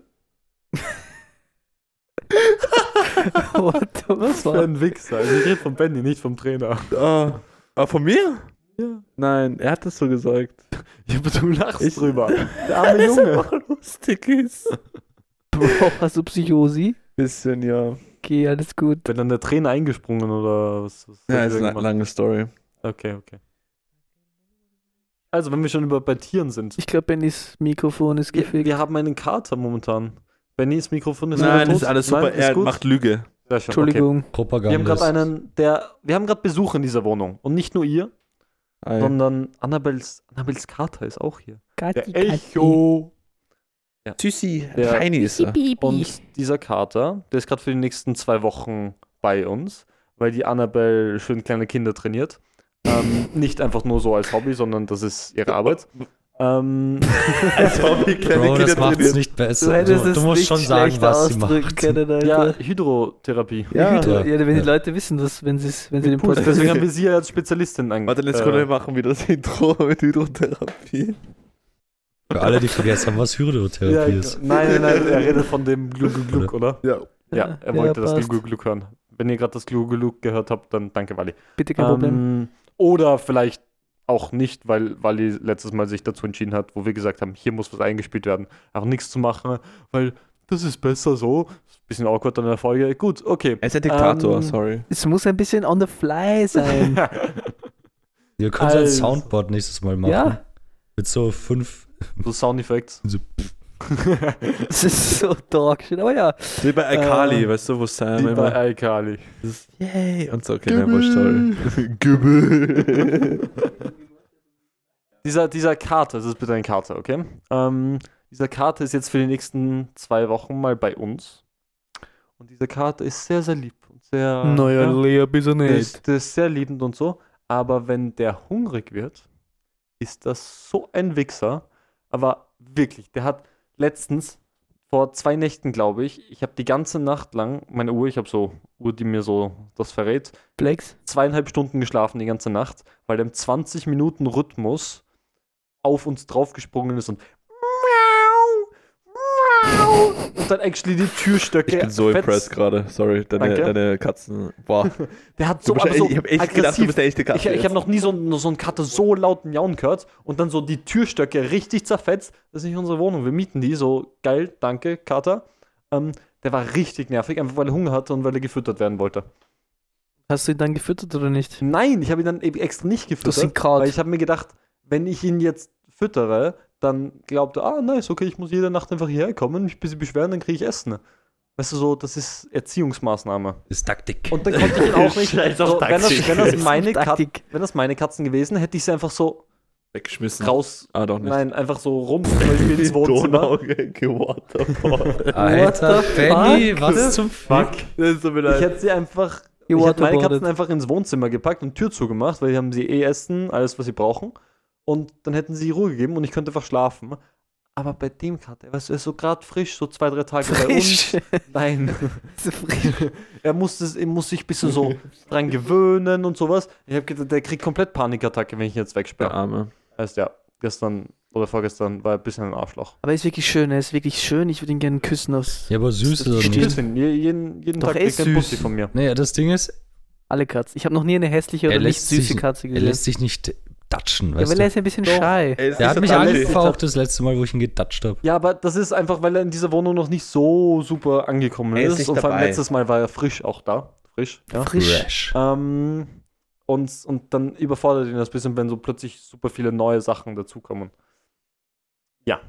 What was Für war? ein Wichser. Also ich rede von Benny, nicht vom Trainer. Ah, aber von mir? Ja. Nein, er hat das so gesagt. Ja, aber du lachst Ich- drüber. Der arme Junge. einfach lustig ist. Bro, hast du Psychosi? Bisschen, ja. Okay, alles gut. Wenn dann der Trainer eingesprungen oder was? was Ja, ist eine lange Story. Okay, okay. Also, wenn wir schon über bei Tieren sind. Ich glaube, Bennys Mikrofon ist Wir, gefickt. wir haben einen Kater momentan. Bennys Mikrofon ist Nein, das tot. ist alles super. Nein, ist er gut? macht Lüge. Sehr schön, Entschuldigung. Okay. Propaganda. Wir haben gerade einen, der. Wir haben gerade Besuch in dieser Wohnung. Und nicht nur ihr, Ei. sondern Annabels, Annabels Kater ist auch hier. Kati, Der Echo. Süßi, Der- Feini ist er. Und dieser Kater, der ist gerade für die nächsten zwei Wochen bei uns, weil die Annabelle schön kleine Kinder trainiert. Ähm, nicht einfach nur so als Hobby, sondern das ist ihre Arbeit. Ähm, *laughs* Als Hobby *laughs* kleine Bro, das Kinder macht es nicht Du besser. Du, du musst schon sagen, was sie ausdrücken macht. können, ja, Hydrotherapie. Ja. ja, Ja. wenn die Ja. Leute wissen, dass, wenn, wenn sie den Puls. Podcast Deswegen *laughs* haben wir sie ja als Spezialistin ange Warte, jetzt äh, können wir machen wieder das Intro mit Hydrotherapie. Für alle, die vergessen haben, was ja, Hydrotherapie ist. Nein, nein, nein, er redet von dem Glück, Glück, oder? Ja. Ja, er wollte das passt. Glück, Glück hören. Wenn ihr gerade das Glück, Glück gehört habt, dann danke, Wally. Bitte kein Problem. Ähm, Oder vielleicht auch nicht, weil Wally letztes Mal sich dazu entschieden hat, wo wir gesagt haben, hier muss was eingespielt werden. Auch nichts zu machen, weil das ist besser so. Bisschen awkward dann in der Folge. Gut, okay. Er ist der Diktator, Ähm, sorry. Es muss ein bisschen on the fly sein. *laughs* Ihr könnt ein Also- Soundboard nächstes Mal machen. ja, Mit so fünf. So Soundeffekts. So, *laughs* es ist so dog shit, aber ja. Wie bei Alkali, Äh, weißt du, wo Sam Wie bei immer Alkali. dieses Yay und so, okay, nein, wurscht, sorry. *laughs* Gübbel. *laughs* Dieser, dieser Kater, das ist bitte ein Kater, okay? Ähm, dieser Kater ist jetzt für die nächsten zwei Wochen mal bei uns. Und dieser Kater ist sehr, sehr lieb und sehr. Naja, ja, du der, nicht. ist, der ist sehr liebend und so. Aber wenn der hungrig wird, ist das so ein Wichser. Aber wirklich, der hat letztens, vor zwei Nächten, glaube ich, ich habe die ganze Nacht lang, meine Uhr, ich habe so Uhr, die mir so das verrät, Flex? zweieinhalb Stunden geschlafen die ganze Nacht, weil der im 20 Minuten Rhythmus auf uns draufgesprungen ist und und dann actually die Türstöcke. Ich bin so fetzt. impressed gerade, sorry, deine, Danke. deine Katzen, boah. *laughs* Der hat so, aber so ich hab echt gedacht, du aggressiv. bist der echte Katze. Ich, ich habe noch nie so, einen- so einen Kater so laut miauen gehört und dann so die Türstöcke richtig zerfetzt. Das ist nicht unsere Wohnung. Wir mieten die. So geil, danke, Kater. Ähm, der war richtig nervig, einfach weil er Hunger hatte und weil er gefüttert werden wollte. Hast du ihn dann gefüttert oder nicht? Nein, ich habe ihn dann eben extra nicht gefüttert. hast ihn Kraut. Weil ich habe mir gedacht, wenn ich ihn jetzt füttere, dann glaubt er, ah, nice, okay, ich muss jede Nacht einfach hierher kommen, mich ein bisschen beschweren, dann kriege ich Essen. Weißt du, so, das ist Erziehungsmaßnahme. ist Taktik. Und dann konnte ich ihn auch nicht. *laughs* So, wenn, das, wenn, das meine Kat Taktik. wenn das meine Katzen gewesen, hätte ich sie einfach so Weggeschmissen. raus. Ah, doch nicht. Nein, einfach so rum zum Beispiel ins *laughs* Wohnzimmer. Waterboard. *laughs* Alter, Benny, was zum Fuck? Das Ich hätte sie einfach. Ich hätte meine. Katzen einfach ins Wohnzimmer gepackt und Tür zugemacht, weil die haben sie eh essen, alles, was sie brauchen. Und dann hätten sie Ruhe gegeben und ich könnte einfach schlafen. Aber bei dem Kater, er ist so gerade frisch, so zwei, drei Tage bei uns. Frisch. *laughs* Nein. *laughs* So frisch. *laughs* er, muss das, er muss sich ein bisschen so dran gewöhnen und sowas. Ich habe gedacht, der kriegt komplett Panikattacke, wenn ich ihn jetzt Der wegsperre. Arme. Heißt ja, gestern oder vorgestern war er ein bisschen ein Arschloch. Aber er ist wirklich schön, er ist wirklich schön. Ich würde ihn gerne küssen aufs. Ja, aber süß ist er Ein nicht. je- jeden, jeden Doch, Tag er ist kriegt er ein Bussi süß. von mir. Nee, das Ding ist, Alle Katzen. Ich habe noch nie eine hässliche Er oder nicht lässt süße sich- Katze er gesehen. lässt sich nicht datschen, Ja, weißt weil er du? ist ein bisschen Doch. shy. Er hat mich angefaucht das letzte Mal, wo ich ihn gedatscht habe. Ja, aber das ist einfach, weil er in dieser Wohnung noch nicht so super angekommen Er ist ist. nicht Und vor allem letztes Mal war er frisch auch da. Frisch, ja. Frisch. Ähm, und, und dann überfordert ihn das ein bisschen, wenn so plötzlich super viele neue Sachen dazukommen. Ja,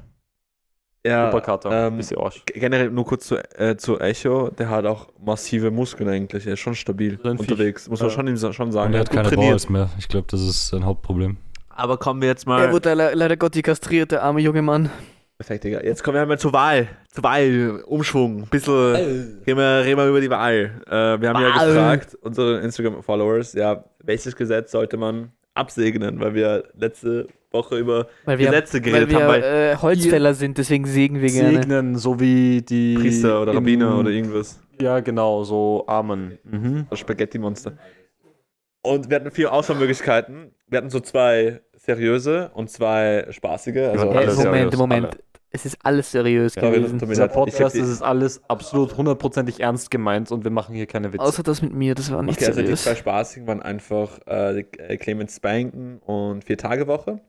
Superkater, ähm, bisschen Arsch. generell nur kurz zu, äh, zu Echo, der hat auch massive Muskeln eigentlich, er ist schon stabil unterwegs, muss man Ja. schon, ihm schon sagen. Und er hat keine trainiert. Balls mehr. Ich glaube, das ist sein Hauptproblem. Aber kommen wir jetzt Er mal. wurde le leider Gott kastriert, der arme junge Mann. Perfekt, Digga. Jetzt kommen wir mal zur Wahl. Zur Wahl, Umschwung, ein bisschen. Reden wir, reden wir über die Wahl. Äh, wir haben ja Wahl. gefragt, unsere Instagram-Followers, ja, welches Gesetz sollte man absegnen, weil wir letzte Woche über Weil wir, Gesetze weil geredet wir haben, weil äh, Holzfäller sind, deswegen sägen wir gerne. Segnen, so wie die. Priester oder Rabbiner oder irgendwas. Ja, genau, so Amen. Mhm. Das Spaghetti-Monster. Und wir hatten vier Auswahlmöglichkeiten. Wir hatten so zwei seriöse und zwei spaßige. Also Ja, Hey, Moment, seriös, Moment. alle. Es ist alles seriös Sorry, gewesen. mir Dieser Podcast, ist alles absolut hundertprozentig ernst gemeint und wir machen hier keine Witze. Außer das mit mir, das war nicht Okay, also die seriös. zwei spaßigen waren einfach äh, Clemens Spanken und Vier-Tage-Woche.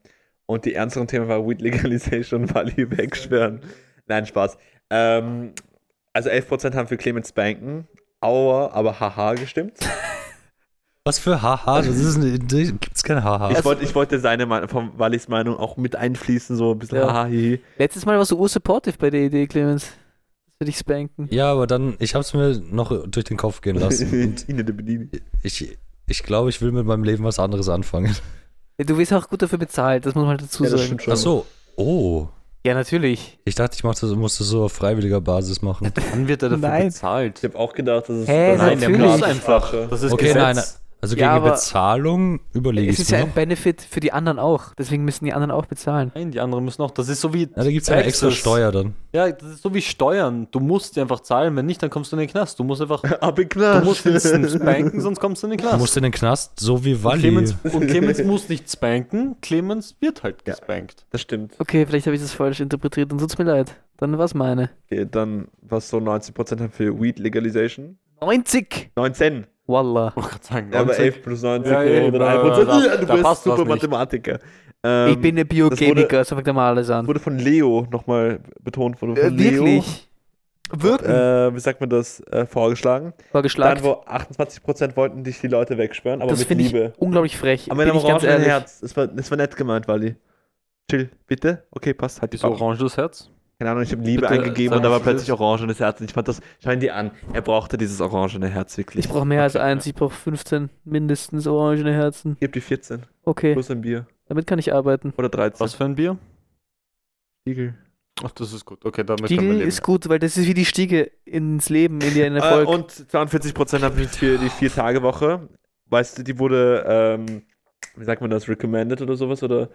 Und die ernsteren Themen waren Weed Legalization und *laughs* Wally wegsperren. Nein, Spaß. Ähm, also 11% haben für Clemens Spanken, Aua, aber haha gestimmt. *laughs* Was für Haha? Das ist eine, gibt's keine Haha. Ich, wollte, ich wollte seine Meinung, von Wallys Meinung auch mit einfließen, so ein bisschen Ja. haha, hihi. Letztes Mal warst du ursupportive bei der Idee, Clemens. Das würde ich spanken. Ja, aber dann, ich habe es mir noch durch den Kopf gehen lassen. *laughs* Ich ich glaube, ich will mit meinem Leben was anderes anfangen. Du wirst auch gut dafür bezahlt, das muss man halt dazu Ja, sagen. Ach so. Oh. Ja, natürlich. Ich dachte, ich mach das, muss das so auf freiwilliger Basis machen. Wann wird er dafür Nein. bezahlt? Ich habe auch gedacht, das ist Hä, super Nein, der natürlich. muss einfach. Das ist Okay, Gesetz. nein, nein. Also Ja, gegen aber- Bezahlung überlege Es ich ist ja ein. Benefit für die anderen auch. Deswegen müssen die anderen auch bezahlen. Nein, die anderen müssen auch. Das ist so wie. Ja, da gibt es eine extra. Steuer dann. Ja, das ist so wie Steuern. Du musst die einfach zahlen. Wenn nicht, dann kommst du in den Knast. Du musst einfach. *laughs* Ab in Du musst instant spanken, sonst kommst du in den Du Knast. musst in den Knast, so wie und, Wally. Clemens, und *laughs* Clemens muss nicht spanken. Clemens wird halt Ja. gespankt. Das stimmt. Okay, vielleicht habe ich das falsch interpretiert und tut's mir leid. Dann war's meine. Okay, dann, was so 90% haben für Weed Legalization? 90! 19. Wallah. Ich sagen, Ja, aber 90. 11 plus 90 Ja, eben, oder äh, 1 Prozent. da- Ja, du da bist super. Mathematiker. Ähm, ich bin ein Biochemiker, so fängt er mal alles an. wurde von Leo nochmal betont. Wurde von Äh, Leo, wirklich? Wirken? Äh, wie sagt man das? Äh, vorgeschlagen. Dann, Vorgeschlagen. wo 28% wollten dich die Leute wegsperren, aber Das mit finde ich Liebe. unglaublich frech. Aber orangenen ehrlich. Herz. Das war, das war nett gemeint, Wally. Chill, bitte. Okay, passt. Halt die Wieso orange das Herz? Keine Ahnung, ich habe Liebe Bitte eingegeben und da war plötzlich das. orangenes Herz. Und ich fand das, schau ihn dir an. Er brauchte dieses orangene Herz wirklich. Ich brauche mehr als Okay, eins, ich brauche 15 mindestens orangene Herzen. Gib die 14. Okay, Plus ein Bier. damit kann ich arbeiten. Oder 13. Was für ein Bier? Stiegel. Ach, das ist gut. Okay, damit können wir Stiegel leben. ist gut, weil das ist wie die Stiege ins Leben, in den *laughs* Äh, Erfolg. und 42% haben sich für die Vier-Tage-Woche. Weißt du, die wurde, ähm, wie sagt man das, recommended oder sowas? Oder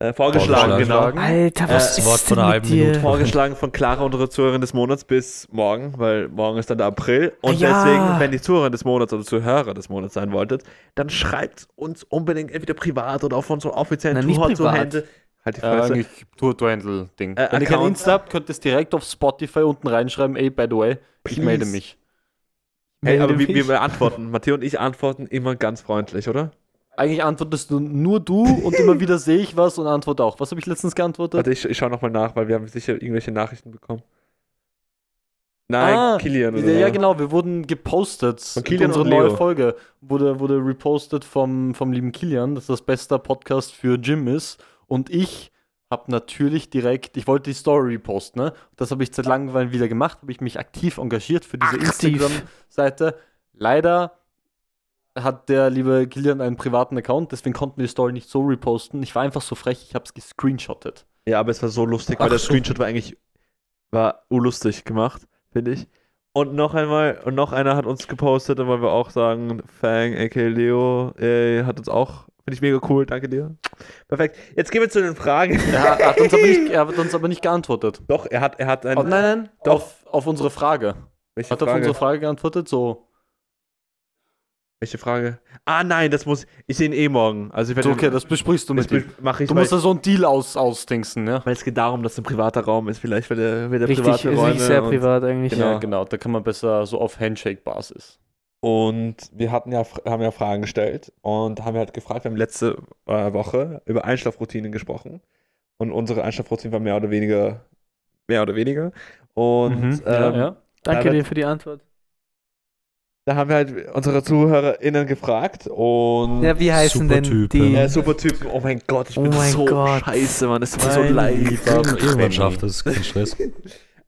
äh, vorgeschlagen, Vorgeschlagen. genau. Alter, was äh, Wort ist von denn einer mit halben dir? Minute. Vorgeschlagen von Clara, unsere Zuhörerin des Monats, bis morgen, weil morgen ist dann der April. Und Ah, ja. deswegen, wenn ihr Zuhörerin des Monats oder Zuhörer des Monats sein wolltet, dann schreibt uns unbedingt entweder privat oder auf unsere offiziellen Tour-Hände. Halt die Äh, Fresse. eigentlich Tour-to-Handle-Ding. Äh, Wenn ihr kein Insta habt, könnt ihr es direkt auf Spotify unten reinschreiben. Ey, by the way, ich Please. melde mich. Hey, aber wir, wir mich. beantworten, Matteo und ich antworten immer ganz freundlich, oder? Eigentlich antwortest du nur du und immer wieder *laughs* sehe ich was und antworte auch. Was habe ich letztens geantwortet? Warte, ich, ich schaue nochmal nach, weil wir haben sicher irgendwelche Nachrichten bekommen. Nein, Ah, Kilian oder Ja, genau, wir wurden gepostet. Von Kilian Unsere und neue. Folge wurde, wurde repostet vom, vom lieben Kilian, dass das beste Podcast für Jim ist. Und ich habe natürlich direkt, ich wollte die Story reposten, ne? Das habe ich seit langem wieder gemacht, habe ich mich aktiv engagiert für diese. Instagram-Seite. Leider hat der liebe Kilian einen privaten Account, deswegen konnten wir die Story nicht so reposten. Ich war einfach so frech, ich habe es gescreenshottet. Ja, aber es war so lustig, weil Ach der so. Screenshot war eigentlich war urlustig gemacht, finde ich. Und noch einmal, und noch einer hat uns gepostet, da wollen wir auch sagen, Fang, aka Leo, äh, hat uns auch, finde ich mega cool, danke dir. Perfekt. Jetzt gehen wir zu den Fragen. Er hat uns aber nicht, *laughs* er hat uns aber nicht geantwortet. Doch, er hat, er hat ein. Oh, nein, nein, Doch. Auf, auf unsere Frage. welche Hat er auf unsere Frage geantwortet? So, Welche Frage? Ah, nein, das muss, ich sehe ihn eh morgen. Also ich werde okay, das besprichst du mit ihm. mache ich, Du weil, musst da so einen Deal aus, ausdingsen, ja? weil es geht darum, dass es ein privater Raum ist. Vielleicht wird der, wird der Richtig, private ist Räume sehr privat eigentlich. Genau. Ja, genau. Da kann man besser so auf Handshake-Basis. Und wir hatten ja, haben ja Fragen gestellt und haben halt gefragt, wir haben letzte äh, Woche über Einschlafroutinen gesprochen. Und unsere Einschlafroutine war mehr oder weniger, mehr oder weniger. Und Mhm, ähm, ja, ja. Danke dir für die Antwort. Da haben wir halt unsere ZuhörerInnen gefragt und Ja, wie heißen Super denn Typen. die? äh, super Typen. Oh mein Gott, ich Oh bin so Gott. scheiße, Mann. Es tut mir so lieber Irgendwann schafft das, kein Stress. *laughs*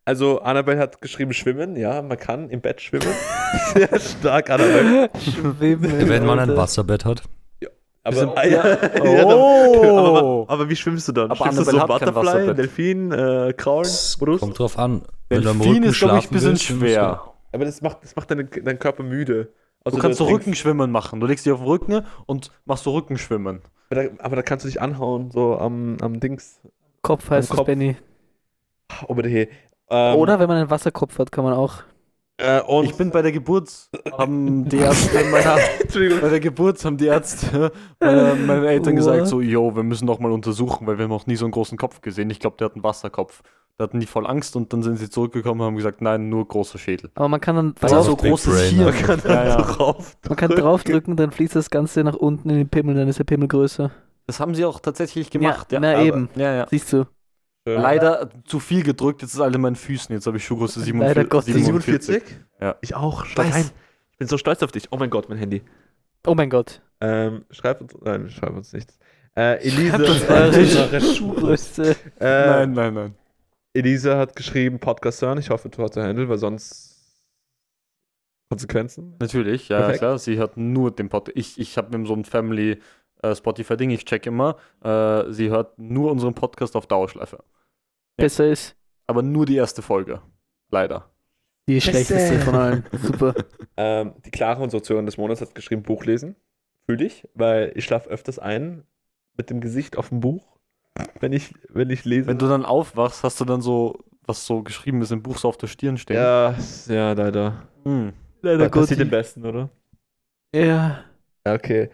Also Annabelle hat geschrieben schwimmen, ja, man kann im Bett schwimmen. *laughs* Sehr stark, Annabelle. Schwimmen, Wenn man ein. Wasserbett hat. Aber, sind- ah, ja, ja. *laughs* ja, Oh. aber, aber wie schwimmst du dann? Aber schwimmst du Annabelle so hat kein Butterfly, Wasserbett. Delfin, äh, Kraulen, kommt drauf an. Du Delfin ist, glaube ich, ein bisschen dann schwer. Aber das macht, das macht deinen, deinen Körper müde. Also Du kannst so Rückenschwimmen machen. Du legst dich auf den Rücken und machst so Rückenschwimmen. Aber da, aber da kannst du dich anhauen, so am, am Dings. Kopf heißt Am Kopf. Benny. Ober der ähm, Oder wenn man einen Wasserkopf hat, kann man auch. Äh, und Ich bin bei der Geburt, haben die Ärzte meiner, *laughs* bei der Geburt haben die Ärzte meiner, meinen Eltern gesagt, so, yo, wir müssen noch mal untersuchen, weil wir haben noch nie so einen großen Kopf gesehen. Ich glaube, der hat einen Wasserkopf. Da hatten die voll Angst und dann sind sie zurückgekommen und haben gesagt, nein, nur großer Schädel. Aber man kann dann Also Wow, so großes Brain, Hirn. Man kann Ja, ja. drauf. Man kann draufdrücken, dann fließt das Ganze nach unten in den Pimmel, dann ist der Pimmel größer. Das haben sie auch tatsächlich gemacht. Ja, Ja, na aber- eben. Ja, ja. Siehst du? Leider zu viel gedrückt, jetzt ist alle meinen Füßen. Jetzt habe ich Schuhgröße 47. Leider Gottes. 47? Ja. Ich auch. Rein. Ich bin so stolz auf dich. Oh mein Gott, mein Handy. Oh mein Gott. Ähm, schreib uns, nein, schreib uns nichts. Äh, Elise, eure Schuhgröße. äh, Nein, nein, nein. Elise hat geschrieben Podcast hören. Ich hoffe, du hast Handle, weil sonst Konsequenzen. Natürlich, ja, Perfekt. klar. Sie hört nur den Podcast. Ich, ich habe mit so ein Family äh, Spotify-Ding, ich check immer. Äh, sie hört nur unseren Podcast auf Dauerschleife. Besser ist Aber nur die erste Folge. Leider. die schlechteste von allen. Super. *laughs* Ähm, die Clara, unsere Zuhörerin des Monats, hat geschrieben Buch lesen. Fühle ich, weil ich schlafe öfters ein mit dem Gesicht auf dem Buch, wenn ich, wenn ich lese. Wenn du dann aufwachst, hast du dann so, was so geschrieben ist im Buch, so auf der Stirn stehen. ja, ja, leider. Hm. Leider Das passiert am besten, oder? Ja. Ja, Okay.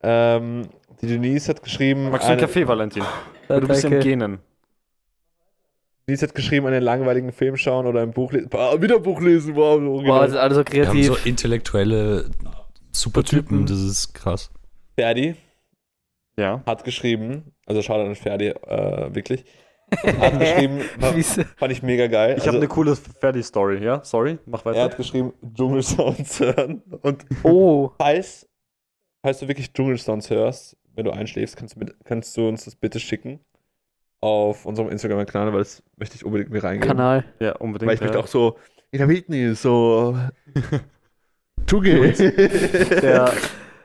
Ähm, die Denise hat geschrieben. Magst du einen eine- Kaffee, Valentin? Du bist im. Genen. Denise hat geschrieben, einen langweiligen Film schauen oder ein Buch lesen. Ah, wieder ein Buch lesen, wow, so Wow, das ist alles so Wir haben kreativ. so intellektuelle super Typen, Typen. das ist krass. Ferdi Ja. hat geschrieben, also schau an Ferdi, äh, wirklich. *laughs* Hat geschrieben, fand ich mega geil. Ich habe also, eine coole Ferdi-Story, ja? Sorry, mach er weiter. hat geschrieben, Dschungelsounds hören. Und Oh, falls, falls du wirklich Dschungelsounds hörst, wenn du einschläfst, kannst du, mit, kannst du uns das bitte schicken auf unserem Instagram-Kanal, weil das möchte ich unbedingt mir reingeben. Kanal. Ja, unbedingt. Weil ich möchte ja. auch so in der Wildnis so *laughs* Dschungel. *laughs* der,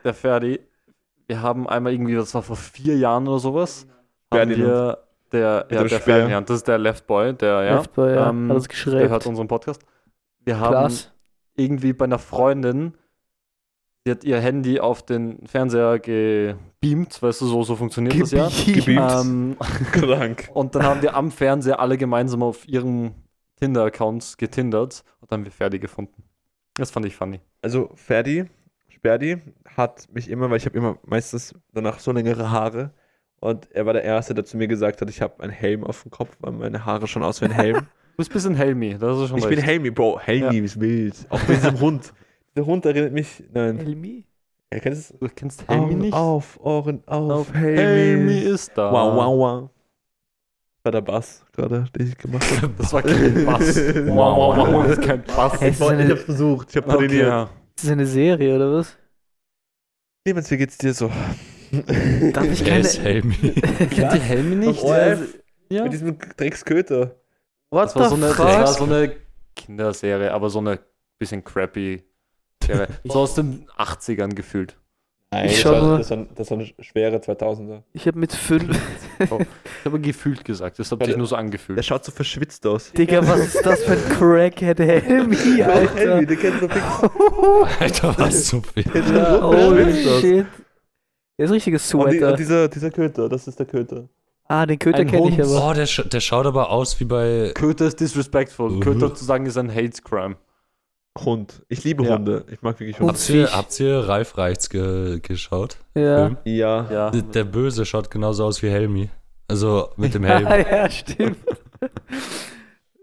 der Ferdi, wir haben einmal irgendwie, das war vor vier Jahren oder sowas, haben Ferdinand. wir, der, ja, der. Ferdinand, das ist der Left Boy, der, ja, Left Boy, ja. ähm, hat das der geschrieben. hört unseren Podcast. Wir haben Klaas. irgendwie bei einer Freundin, sie hat ihr Handy auf den Fernseher gebeamt, weißt du, so, so funktioniert das ja. Gebeamt. Ähm, *laughs* Krank. und dann haben wir am Fernseher alle gemeinsam auf ihren Tinder-Accounts getindert und dann haben wir Ferdi gefunden. Das fand ich funny. Also Ferdi, Sperdi hat mich immer, weil ich habe immer meistens danach so längere Haare und er war der Erste, der zu mir gesagt hat, ich habe einen Helm auf dem Kopf, weil meine Haare schon aus wie ein Helm. *laughs* Du bist ein bisschen Helmi, das ist schon ich bin recht. Helmi, Bro. Helmi Ja. ist wild. Auch bei diesem Hund. Der Hund erinnert mich, nein, Helmi? kennt es. Du kennst Helmi nicht? Auf, Ohren, auf, Auf Helmi. Helmi ist da. Wow, wow, wow. Das war der Bass gerade, den ich gemacht habe. *laughs* Das war kein Bass. *laughs* wow, wow, wow, das ist kein Bass. Es ist eine- Ich hab's versucht, ich hab Okay, trainiert. ja. Ist das eine Serie oder was? Clemens, wie geht's dir so? *laughs* Darf ich keine. ist Helmi. Kennt ihr Helmi nicht? ORF? Ja. Mit diesem Drecksköter. What Das war, so eine, das war so eine Kinderserie, aber so eine bisschen crappy Serie. So *laughs* aus den 80ern gefühlt. Nein, Ich das, war, nur- das, war, das war eine schwere 2000er. Ich habe mit fünf. Ich habe gefühlt gesagt, das hat sich nur so Der angefühlt. schaut so verschwitzt aus. Digga, was ist das für ein Crackhead Helmi, Alter? Helmi, der kennt so fix. *laughs* Alter, was so viel. Ja, aus. shit. Der ist ein richtiges Und, die, Sweater. und dieser, dieser Köter, das ist der Köter. ah, den Köter kenne ich aber. Oh, der, sch der schaut aber aus wie bei. Köter ist disrespectful. Köter zu sagen ist ein Hate Crime. Hund. Ich liebe Ja. Hunde. Ich mag wirklich Und Hunde. Habt ihr, habt ihr Ralf Reichts ge geschaut? Ja. Film? Ja. Ja. Der, der Böse schaut genauso aus wie Helmi. Also mit dem Helm. *laughs* Ja, stimmt.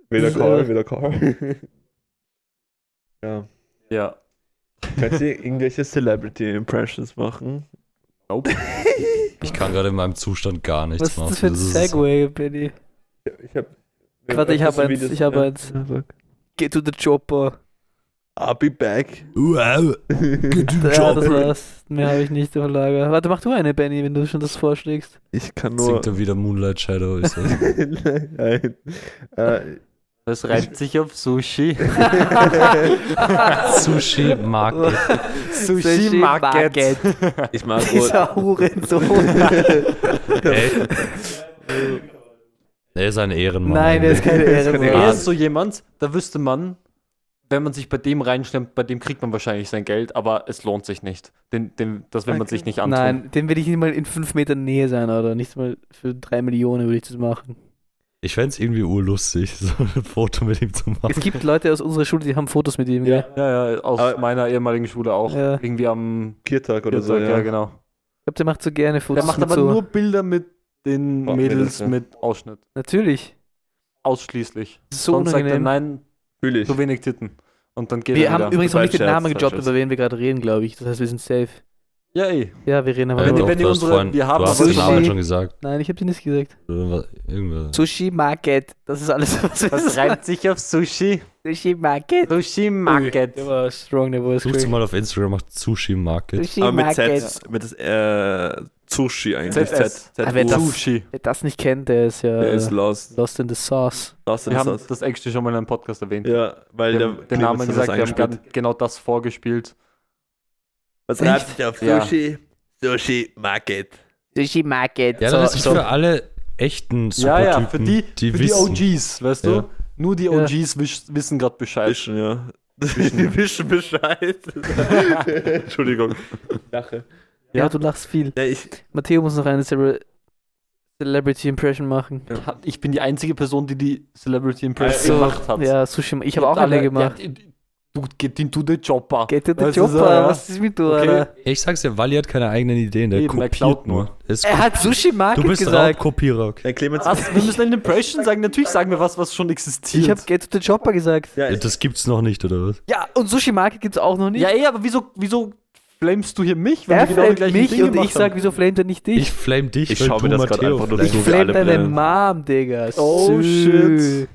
Weder Carl, äh, weder Carl. *laughs* ja. Ja. Könnt ihr irgendwelche Celebrity Impressions machen? Nope. *laughs* Ich kann gerade in meinem Zustand gar nichts Was ist machen. das für ein Segway, Benny? Ich hab. Warte, ich hab eins, ich hab ja. eins. Get to the chopper. I'll be back. Wow. *laughs* Ja, das war's. Mehr habe ich nicht im Lager. Warte, mach du eine, Benny, wenn du schon das vorschlägst. Ich kann nur. Singt dann wieder Moonlight Shadow. Ist das. *laughs* Nein. Äh, Das reimt sich auf Sushi. *laughs* Sushi Market. Sushi Market. ich mag wohl. Dieser Hurensohn. Ey. Er ist ein Ehrenmann. Nein, der ist keine Ehrenmann. Er ist so jemand, da wüsste man, wenn man sich bei dem reinschlemmt, bei dem kriegt man wahrscheinlich sein Geld, aber es lohnt sich nicht. Den, den, das will man Okay. sich nicht antun. Nein, dem will ich nicht mal in fünf Metern Nähe sein, oder? Nicht mal für drei Millionen würde ich das machen. Ich fände es irgendwie urlustig, *laughs* so ein Foto mit ihm zu machen. Es gibt Leute aus unserer Schule, die haben Fotos mit ihm, gell? Ja, ja, aus Aber- meiner ehemaligen Schule auch. Ja. Irgendwie am Viertag oder so. Viertag, Ja. ja, genau. Ich glaube, der macht so gerne Fotos. Der macht aber so. nur Bilder mit den Mädels Mädels, ja. mit Ausschnitt. Natürlich. Ausschließlich. Das ist so Sonst sagt er, unangenehm. nein, Fühl ich. zu wenig Titten. Und dann geht wir er haben wieder. übrigens noch nicht den Scherz, Namen gedroppt, Scherz. über wen wir gerade reden, glaube ich. Das heißt, wir sind safe. ja, ey. Ja, wir reden aber Wenn wenn die du hast unsere- vorhin- wir haben du hast den Namen schon gesagt. Nein, ich habe dir nicht gesagt. Irgendwas- irgendwas- Sushi Market. Das ist alles, was wir Das reimt sich auf Sushi. Sushi Market. Sushi Market. Der war strong, der Suchst du Crack. mal auf Instagram, macht Sushi Market. Sushi Aber mit Market. Z, mit das äh, Sushi eigentlich. ZS. Z, Ah, wer das- Sushi. Wer das nicht kennt, der ist ja Der ist lost. lost in the sauce. Lost in Wir the haben sauce. das actually schon mal in einem Podcast erwähnt. Ja, weil wir der den Namen gesagt, wir haben genau das vorgespielt. Was reibt sich auf Ja. Sushi? Sushi Market. Sushi Market. Ja, so, das ist so. für alle echten Ja, ja, Supertypen, für die, die für die wissen. OGs, weißt Ja. du? Nur die Ja. OGs wisch, wissen gerade Bescheid. Wischen, ja. *laughs* Die wischen Bescheid. *laughs* Entschuldigung. Lache. Ja, Ja. du lachst viel. Ja, ich, Matteo muss noch eine Cele Celebrity Impression machen. Hat- Ich bin die einzige Person, die die Celebrity Impression So, gemacht hat. Ja, Sushi. Ich habe auch habt eine alle- gemacht. Ja, du get into the chopper. Get to the Weißt Chopper. so, ja? Was ist mit du, Okay. Alter? Ich sag's dir, Wally hat keine eigenen Ideen, der Eben, er kopiert klaut nur. Er Er hat Sushi Market du bist gesagt. Raubkopierer, okay. Was? Wir müssen eine Impression sagen. Natürlich sagen wir was, was schon existiert. Ich habe Get to the Chopper gesagt. Ja, Ja, Das gibt's noch nicht, oder was? Ja, und Sushi Market gibt's auch noch nicht. ja, eh, aber wieso, wieso flamest du hier mich, wenn Er genau flamet mich Dinge und ich sag, wieso flamet er nicht dich? Ich flame dich, Ich weil schau mir das Matteo einfach nur ich flame deine. Mom, Digga. Oh, Sü. shit.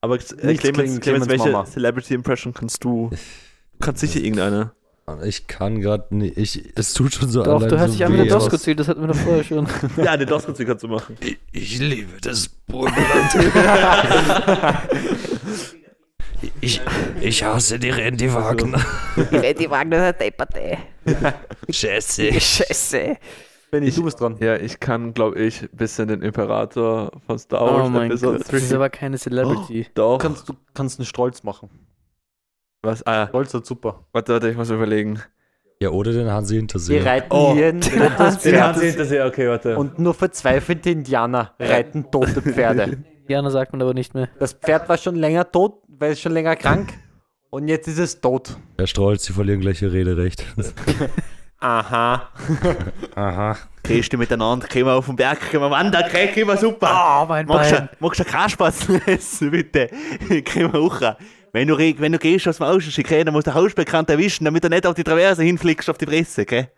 Aber äh, Clemens, Clemens, welche Mama. Celebrity-Impression kannst du? Du kannst sicher irgendeine. Ich kann gerade nicht. Ich, es tut schon so Doch, allein du hörst so dich an wie der Dosko zählt, das hatten wir doch vorher schon. *laughs* Ja, den Doskozzi kannst du machen. Ich, ich liebe das Burgenland. *laughs* ich, ich hasse die Randy Wagner. *laughs* Die Wagner hat depperte. Scheiße. *laughs* Scheiße. Benny, du bist dran. Ja, ich kann, glaube ich, ein bisschen den Imperator von Star Wars Oh mein Episode Gott, das ist 3. aber keine Celebrity. Doch. Du kannst, du kannst einen Stolz machen. Was? Ah, Stolz hat super. warte, warte, ich muss überlegen. Ja, oder den Hansi Hintersee. reiten Oh. hier ein drittes Pferd. hinter okay, warte. Und nur verzweifelte Indianer reiten tote Pferde. *laughs* Jana sagt man aber nicht mehr. Das Pferd war schon länger tot, weil es schon länger krank. Und jetzt ist es tot. Herr Strolz, Sie verlieren gleich Ihr Rederecht. *laughs* Aha. *laughs* Aha. Gehst du miteinander, gehen wir auf den Berg, gehen wir wandern, gehen wir super. Oh, mein Magst Bein. du, magst du Kaspatzen essen, bitte? *laughs* Gehen wir hoch. Wenn du, wenn du gehst aus dem Ausschick, dann musst du den Hausbekannt erwischen, damit du nicht auf die Traverse hinfliegst, auf die Presse, gell?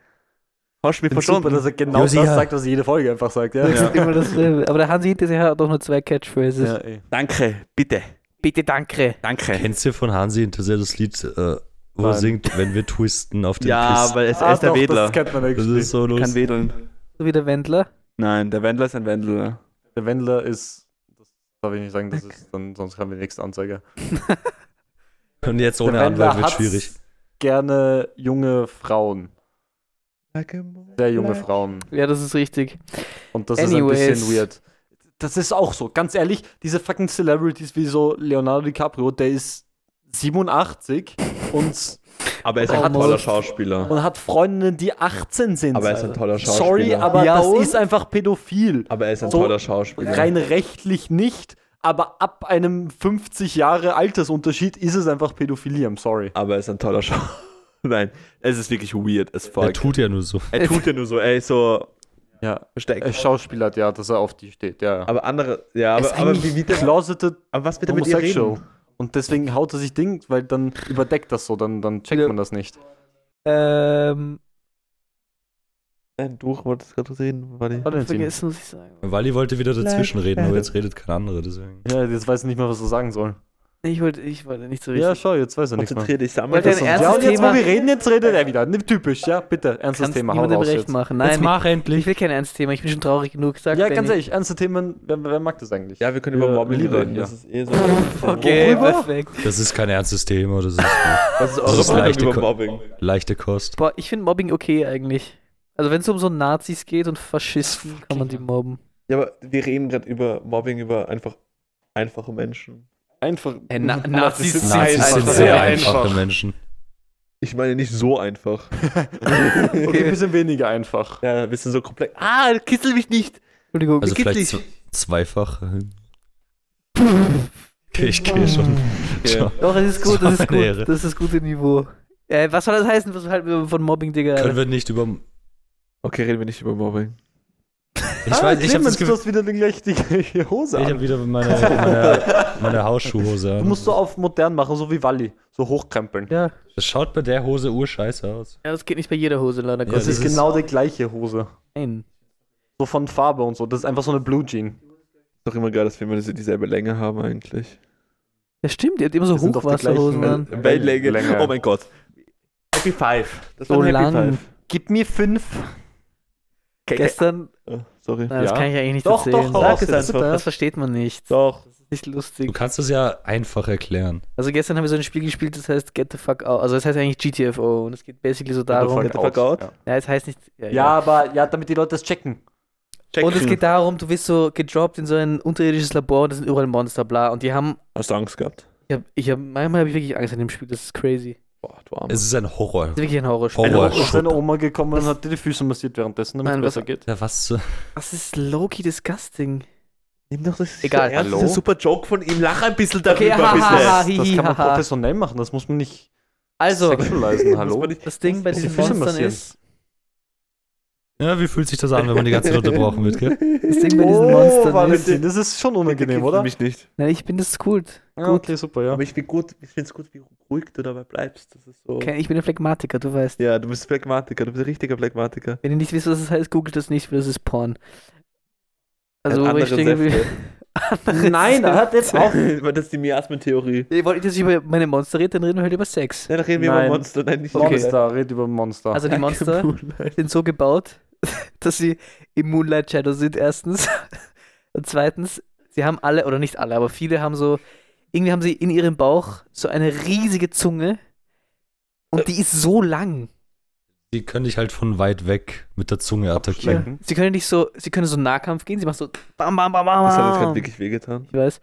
Hast du mich Super, verstanden? dass er genau Josi, das ja. sagt, was jede Folge einfach sagt. Ja, Das immer dasselbe. Aber der Hansi Hintersee hat doch nur zwei Catchphrases. ja. Danke, bitte, Bitte, danke. danke. Kennst du von Hansi Hintersee das Lied, äh, wo er singt, wenn wir twisten auf den Ja, Kiss? weil es Ah, er ist der doch, Wedler. Das kennt man Das ist so Kann lustig. wedeln. So wie der Wendler. Nein, der Wendler ist ein Wendler. Der Wendler ist. Das darf ich nicht sagen, das ist dann, sonst haben wir die nächste Anzeige. *laughs* Und jetzt ohne Anwalt wird schwierig. Gerne junge Frauen. Sehr junge Frauen. Ja, das ist richtig. Und das ist ein Anyways. bisschen weird. Das ist auch so, ganz ehrlich, diese fucking Celebrities wie so Leonardo DiCaprio, der ist 87 und, Aber er ist ein toller. Schauspieler. und hat Freundinnen, die 18 sind. Aber er ist ein toller Schauspieler. Sorry, aber Ja, das ist einfach pädophil. Aber er ist ein So toller Schauspieler. Rein rechtlich nicht, aber ab einem 50 Jahre Altersunterschied ist es einfach Pädophilie, I'm sorry. Aber er ist ein toller Schauspieler. *laughs* Nein, es ist wirklich weird as Er fuck. tut ja nur so. Er tut ja nur so, ey, so Ja, versteckt. er schauspielert ja, dass er auf die steht, ja. Aber andere, ja, Er aber, aber wie wird er, closeted aber was wird er mit ihr homosexual. reden? Und deswegen haut er sich Ding, weil dann überdeckt das so, dann, dann checkt Ja. man das nicht. Ähm, Nein, du wolltest gerade reden, die. Valentin. vergessen, was ich sagen. Wally wollte wieder dazwischen reden, aber jetzt redet kein anderer, deswegen. Ja, jetzt weiß er nicht mehr, was er sagen soll. Ich wollte, ich wollte nicht so richtig. Ja, schau, jetzt weiß er nichts mehr. Konzentrier dich, sammel Wollte das und- Ja, und jetzt, Thema- wo wir reden, jetzt redet er wieder. Ne, typisch, ja, bitte, ernstes Thema, hau raus recht jetzt. machen. Nein, Jetzt mach ich, endlich. ich will kein ernstes Thema. Ich bin schon traurig genug. Sag, Ja, ganz ehrlich, ernste Themen, wer, wer mag das eigentlich? Ja, wir können über Ja, Mobbing lieber, reden. ja. Das ist eh so. Okay, Worüber? perfekt. Das ist kein ernstes Thema, das ist *laughs* Was ist Das ist leichte Mobbing? leichte Kost. Boah, ich finde Mobbing okay eigentlich. Also wenn es um so Nazis geht und Faschisten, kann man die mobben. Ja, aber wir reden gerade über Mobbing über einfach einfache Menschen. Einfach. Äh, Na- *laughs* Nazis sind Nazis sind einfach sehr einfache Menschen. Ich meine nicht so einfach. *laughs* Okay, ein bisschen weniger einfach. Ja, ein bisschen so komplex. Ah, kitzel mich nicht. Entschuldigung. Also vielleicht nicht. zweifach. *laughs* Okay, ich gehe schon. Ciao. Doch, es ist gut, Das ist gut. Das ist das gute Niveau. Äh, was soll das heißen? Was halt von Mobbing, Digga? Können wir nicht über. Okay, reden wir nicht über Mobbing. Ich ah, weiß, ich habe Clemens, das du Gefühl. hast wieder die gleich die gleiche Hose Ich an. habe wieder meine, *laughs* meine, meine Hausschuhhose Du an. musst so auf modern machen, so wie Walli. So hochkrempeln. ja. Das schaut bei der Hose urscheiße aus. ja, das geht nicht bei jeder Hose leider. Ja, Das, das ist- genau die gleiche Hose. Nein. So von Farbe und so. Das ist einfach so eine Blue Jean. Ist doch immer geil, dass wir immer diese- dieselbe Länge haben eigentlich. Ja, stimmt, ihr habt immer so Wir sind doch die Hochwasserhosen gleichen- an. Wellenlänge. Länge. Oh mein Gott. Happy Five. Das So war ein lang. Happy Five. Gib mir fünf. Okay, Gestern, sorry. nein, das Ja. kann ich ja eigentlich nicht Doch, erzählen. doch, Sag es einfach. Das versteht man nicht. Doch. Das ist nicht Du lustig. kannst das ja einfach erklären. Also gestern haben wir so ein Spiel gespielt, das heißt Get the fuck out. Also das heißt eigentlich GTFO und es geht basically so darum. Get the fuck out? Ja. Ja, es heißt nicht. Ja, ja, aber ja, damit die Leute das checken. Und es geht darum, du wirst so gedroppt in so ein unterirdisches Labor und da sind überall Monster, bla. Und die haben. Hast du Angst gehabt? Ich hab, ich hab, manchmal habe ich wirklich Angst an dem Spiel, das ist crazy. Boah, du Arme. Es ist ein Horror. Das ist wirklich ein Horrorspiel. Horror. Ist seine Oma gekommen und hat dir die Füße massiert währenddessen, damit Nein, es was- besser geht. Ja, was? Das ist low-key disgusting. Nimm doch das Egal. ernst, Hallo? Das ist ein super Joke von ihm. Lach ein bisschen darüber, Okay, haha, bitte. haha. Das, kann man professionell machen, das muss man nicht Also, sexualisen, hallo? das Ding bei diesen Füße Monstern massieren. ist, Ja, wie fühlt sich das an, wenn man die ganze Zeit unterbrochen wird, gell? Das Ding bei diesen Monstern ist. Valentin, das ist schon unangenehm, oder? Mich nicht. Nein, ich bin das gut. Ja, okay, super, ja. Aber ich finde gut, ich finde es gut, wie ruhig du dabei bleibst. Das ist so. Okay, ich bin ein Phlegmatiker, du weißt. Ja, du bist Phlegmatiker, du bist ein richtiger Phlegmatiker. Wenn ihr nicht wisst, was das heißt, googelt das nicht, weil das ist Porn. Also, wo ich denke, wie- *laughs* Nein, hört jetzt auf. Weil das ist die Miasmentheorie. Ihr wollt jetzt über meine Monster reden, dann reden wir halt über Sex. Ja, dann reden wir Nein. über Monster. Nein, nicht Okay. Monster, red über Monster. Also die Monster sind so gebaut, *laughs* dass sie im Moonlight Shadow sind, erstens. Und zweitens, sie haben alle, oder nicht alle, aber viele haben so, irgendwie haben sie in ihrem Bauch so eine riesige Zunge. Und die ist so lang. Die können dich halt von weit weg mit der Zunge attackieren. Sie können nicht so, sie können so Nahkampf gehen, sie machen so bam, bam, bam, bam. Das hat jetzt gerade wirklich wehgetan. Ich weiß.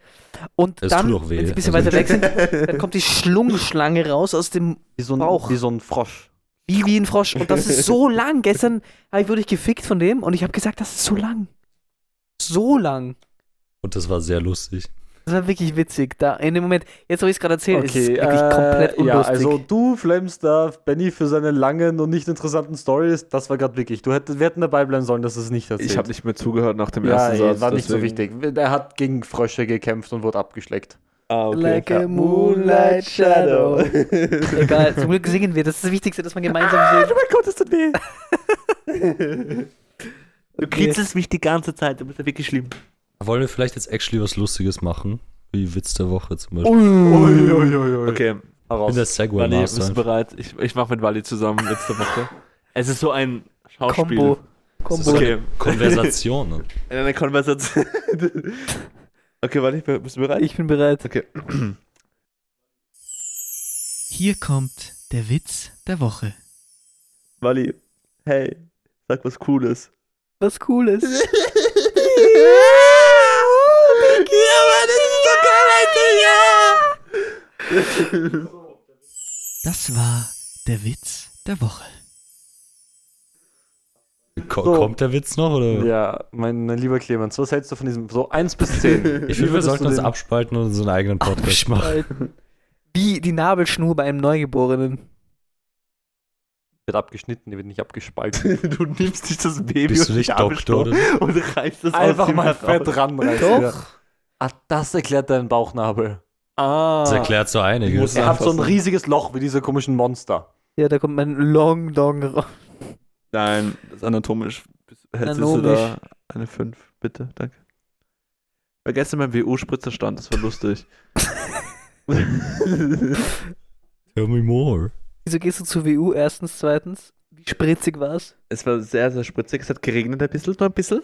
Und Es dann, tut auch weh. wenn sie ein bisschen Also- weiter weg *laughs* sind, dann kommt die Schlungschlange raus aus dem, Wie so, ein, Bauch. wie so ein Frosch. Wie, wie ein Frosch. Und das ist so *laughs* lang. Gestern wurde ich gefickt von dem und ich habe gesagt, das ist so lang. So lang. Und das war sehr lustig. Das war wirklich witzig. Da in dem Moment, jetzt wo ich es gerade erzählt, ist es Okay, wirklich äh, komplett unlustig. ja, also du flammst da Benny für seine langen und nicht interessanten Stories. Das war gerade wirklich. Du hättest, wir hätten dabei bleiben sollen, dass es nicht erzählt. Ich habe nicht mehr zugehört nach dem ja, ersten ey, Satz. war nicht so deswegen- wichtig. Er hat gegen Frösche gekämpft und wurde abgeschleckt. Ah, okay. Like a moonlight shadow. *laughs* Egal, zum Glück singen wir. Das ist das Wichtigste, dass man gemeinsam singt. mein Gott, das tut weh. *laughs* Du kitzelst mich die ganze Zeit, du bist ja wirklich schlimm. Wollen wir vielleicht jetzt actually was Lustiges machen? Wie Witz der Woche zum Oh, Beispiel. Uiuiuiui. Okay, Ich bin Heraus. der Segway Wally, bist du bereit? Ich, ich mache mit Wally zusammen letzte Woche. Es ist so ein Schauspiel. Ist so Okay. Konversation. ne? *laughs* In einer Konversation. Okay, Wally, bist du bereit? Ich bin bereit. Okay. Hier kommt der Witz der Woche. Wally, hey, sag was Cooles. Was Cooles. *laughs* *laughs* Das war der Witz der Woche. Ko So. Kommt der Witz noch? Oder? Ja, mein, mein lieber Clemens, was hältst du von diesem? So 1 bis 10. *laughs* Ich finde, wir sollten uns abspalten und unseren eigenen Podcast machen. Wie die Nabelschnur bei einem Neugeborenen. Wird abgeschnitten, die wird nicht abgespalten. *laughs* du nimmst dich das Baby Bist du und nicht die Doktor? Oder? und reißt es Einfach mal fett ranreißen. Doch. Ah, das erklärt deinen Bauchnabel. Ah. Das erklärt so einiges. Er hat so ein riesiges Loch wie diese komischen Monster. Ja, da kommt mein Long Dong raus. Nein, das ist anatomisch. Hättest du da eine 5, bitte, danke. Ich war gestern beim WU-Spritzerstand, das war lustig. *laughs* Tell me more. Wieso gehst du zur WU erstens, zweitens? Wie spritzig war's? es war sehr, sehr spritzig. Es hat geregnet ein bisschen, nur ein bisschen.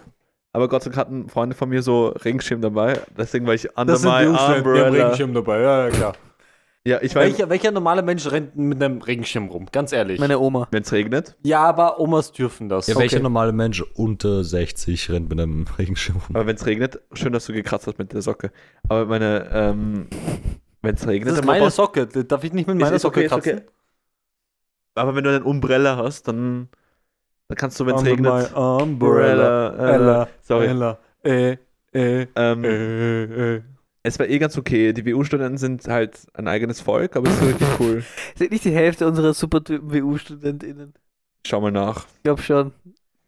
Aber Gott sei Dank hatten Freunde von mir so Regenschirm dabei. Deswegen war ich under my umbrella. dabei, ja, ja klar. Ja, ich war, Welcher, welcher normale Mensch rennt mit einem Regenschirm rum? Ganz ehrlich. Meine Oma. wenn es regnet. ja, aber Omas dürfen das. Ja, welcher Okay. normale Mensch unter 60 rennt mit einem *laughs* Regenschirm rum? Aber wenn es regnet, schön, dass du gekratzt hast mit der Socke. Aber meine, ähm, wenn es regnet, Das ist dann meine Socke. Darf ich nicht mit meiner ist Socke okay, kratzen? okay. Aber wenn du einen Umbrella hast, dann, dann kannst du, wenn es regnet. my Umbrella. Umbrella, Ella. Sorry. Ella. Äh, äh, Ähm, äh, äh. Es war eh ganz okay. Die WU-Studenten sind halt ein eigenes Volk, aber es ist richtig cool. *laughs* Sind nicht die Hälfte unserer Supertypen WU-StudentInnen? Schau mal nach. Ich glaube schon.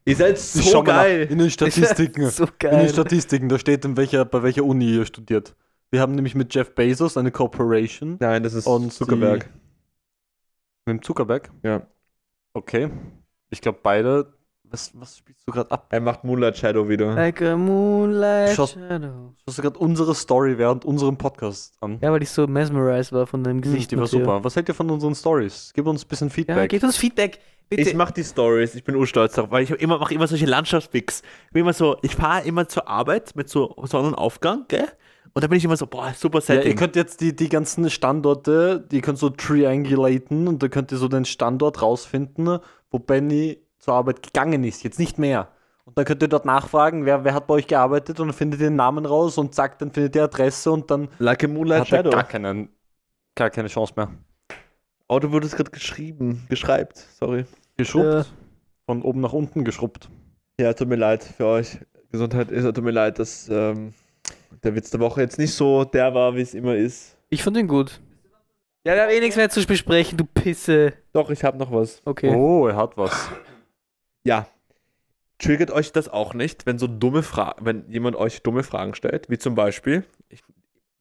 Ihr seid so schau geil. *laughs* In den Statistiken. So In den geil. Statistiken, da steht, in welcher, bei welcher Uni ihr studiert. Wir haben nämlich mit Jeff Bezos eine Corporation Nein, das ist Und Zuckerberg. mit dem Zuckerberg. Ja. Okay. Ich glaube beide. Was, was spielst du gerade ab? Er macht Moonlight Shadow wieder. Like a moonlight Schaut- shadow. Schaust du gerade unsere Story während unserem Podcast an? Ja, weil ich so mesmerized war von deinem Hm, Gesicht. die war super. Was hält ihr von unseren Stories? Gib uns ein bisschen Ja, Feedback. gebt uns Feedback. Bitte. Ich mache die Stories, ich bin urstolz darauf, weil ich immer mache immer solche Landschaftspicks. Ich bin immer so, ich fahre immer zur Arbeit mit so Sonnenaufgang, gell? Und da bin ich immer so, boah, super ja, ihr Setting. könnt jetzt die, die ganzen Standorte, die könnt so triangulaten und da könnt ihr so den Standort rausfinden, wo Benny zur Arbeit gegangen ist. Jetzt nicht mehr. Und dann könnt ihr dort nachfragen, wer, wer hat bei euch gearbeitet und dann findet ihr den Namen raus und sagt, dann findet ihr Adresse und dann like a Moonlight hat er gar, keinen, gar keine Chance mehr. Oh, du wurdest gerade geschrieben, geschreibt, sorry. Geschrubbt. Ja. Von oben nach unten geschrubbt. Ja, tut mir leid für euch. Gesundheit ist, tut mir leid, dass ähm, der Witz der Woche jetzt nicht so der war, wie es immer ist. Ich fand ihn gut. Ja, wir haben eh nichts mehr zu besprechen, du Pisse. Doch, ich habe noch was. Okay. Oh, er hat was. Ja. triggert euch das auch nicht, wenn so dumme Fragen, wenn jemand euch dumme Fragen stellt, wie zum Beispiel, ich,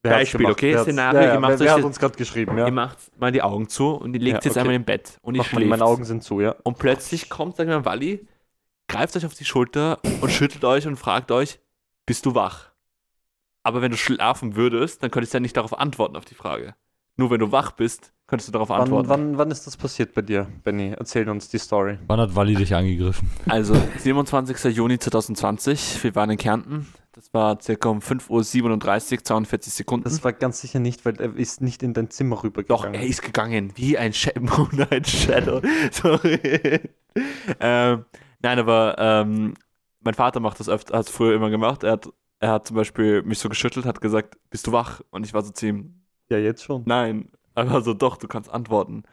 Beispiel, gemacht? okay? Szenario, ja, ihr ja, macht wer, uns gerade geschrieben, ja? ihr macht mal die Augen zu und ihr legt Ja, jetzt okay. einmal im Bett und ihr mal, schläft. meine Augen sind zu, ja. Und plötzlich kommt, sagen wir mal, Walli, greift euch auf die Schulter und schüttelt euch und fragt euch, bist du wach? Aber wenn du schlafen würdest, dann könntest du ja nicht darauf antworten auf die Frage. Nur wenn du wach bist, könntest du darauf Wann, antworten. wann, wann ist das passiert bei dir, Benny? Erzähl uns die Story. Wann hat Wally dich angegriffen? Also 27. Juni 2020, wir waren in Kärnten. Das war circa um 5.37 Uhr, 42 Sekunden. Das war ganz sicher nicht, weil er ist nicht in dein Zimmer Doch, rübergegangen. er ist gegangen, wie ein Sh *laughs* Moonlight Shadow. Sorry. *laughs* ähm, nein, aber ähm, mein Vater macht das öfter, hat es früher immer gemacht. Er hat, er hat zum Beispiel mich so geschüttelt, hat gesagt, bist du wach? Und ich war so zu ihm, Ja, jetzt schon. nein. Aber so, doch, du kannst antworten.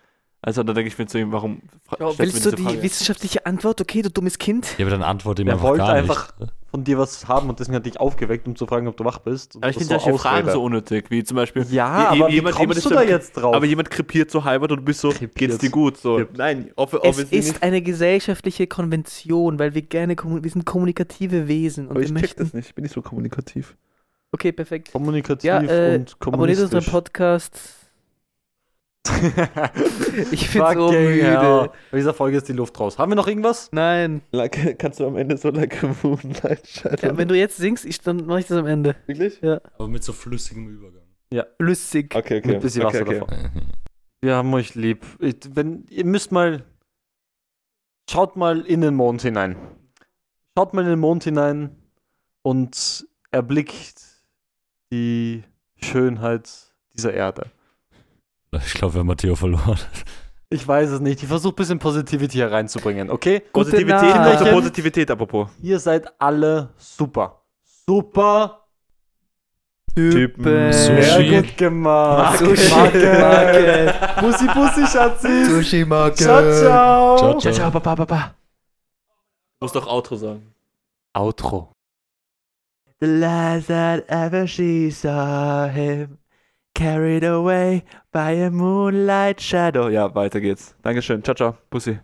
Also da denke ich mir zu ihm, warum Ja, willst du die Frage? wissenschaftliche Antwort? Okay, du dummes Kind. Ja, aber dann antworte ihm Er einfach wollte gar einfach- nicht. Von dir was haben und deswegen hat dich aufgeweckt, um zu fragen, ob du wach bist. Und Aber ich finde solche Fragen Ausrede. so unnötig, wie zum Beispiel, Ja, Je- aber wie jemand- kommst jemand du ist da so- jetzt drauf? aber jemand krepiert so halber und du bist so, Krepiert. geht's dir gut? So, nein, ob, Es obviously ist nicht. eine gesellschaftliche Konvention, weil wir gerne, wir sind kommunikative Wesen und Aber wir ich check möchten. das nicht, ich bin nicht so kommunikativ. Okay, perfekt. Kommunikativ Ja, äh, und Abonniert unseren. Podcast. *laughs* Ich bin so müde. hell. Bei dieser Folge ist die Luft raus. Haben wir noch irgendwas? Nein. Like, *laughs* kannst du am Ende so like a moonlight shadow? Ja, wenn du jetzt singst, ich, dann mache ich das am Ende. Wirklich? Aber mit so flüssigem Übergang. Flüssig. Okay, okay. Mit bisschen okay, Wasser okay. davon. Wir haben euch lieb. Ich, wenn, ihr müsst mal. Schaut mal in den Mond hinein. Schaut mal in den Mond hinein und erblickt die Schönheit dieser Erde. *laughs* Ich glaube, wir haben Matteo verloren. Ich weiß es nicht. Ich versuche ein bisschen Positivity hereinzubringen, okay? Positivität, Nacht. also Positivität apropos. Ihr seid alle super. Super. Typen. Sushi. Sehr gut gemacht. Sushi. Marke. Marke. Bussi, Bussi, Schatzi. Sushi-Marke. Ciao, ciao. Ciao, Ciao, ciao, baba, baba. Du musst doch Outro sagen. Outro. The last that ever she saw him carried away by a moonlight shadow. Ja, weiter geht's. Dankeschön. Ciao, ciao. Pussy.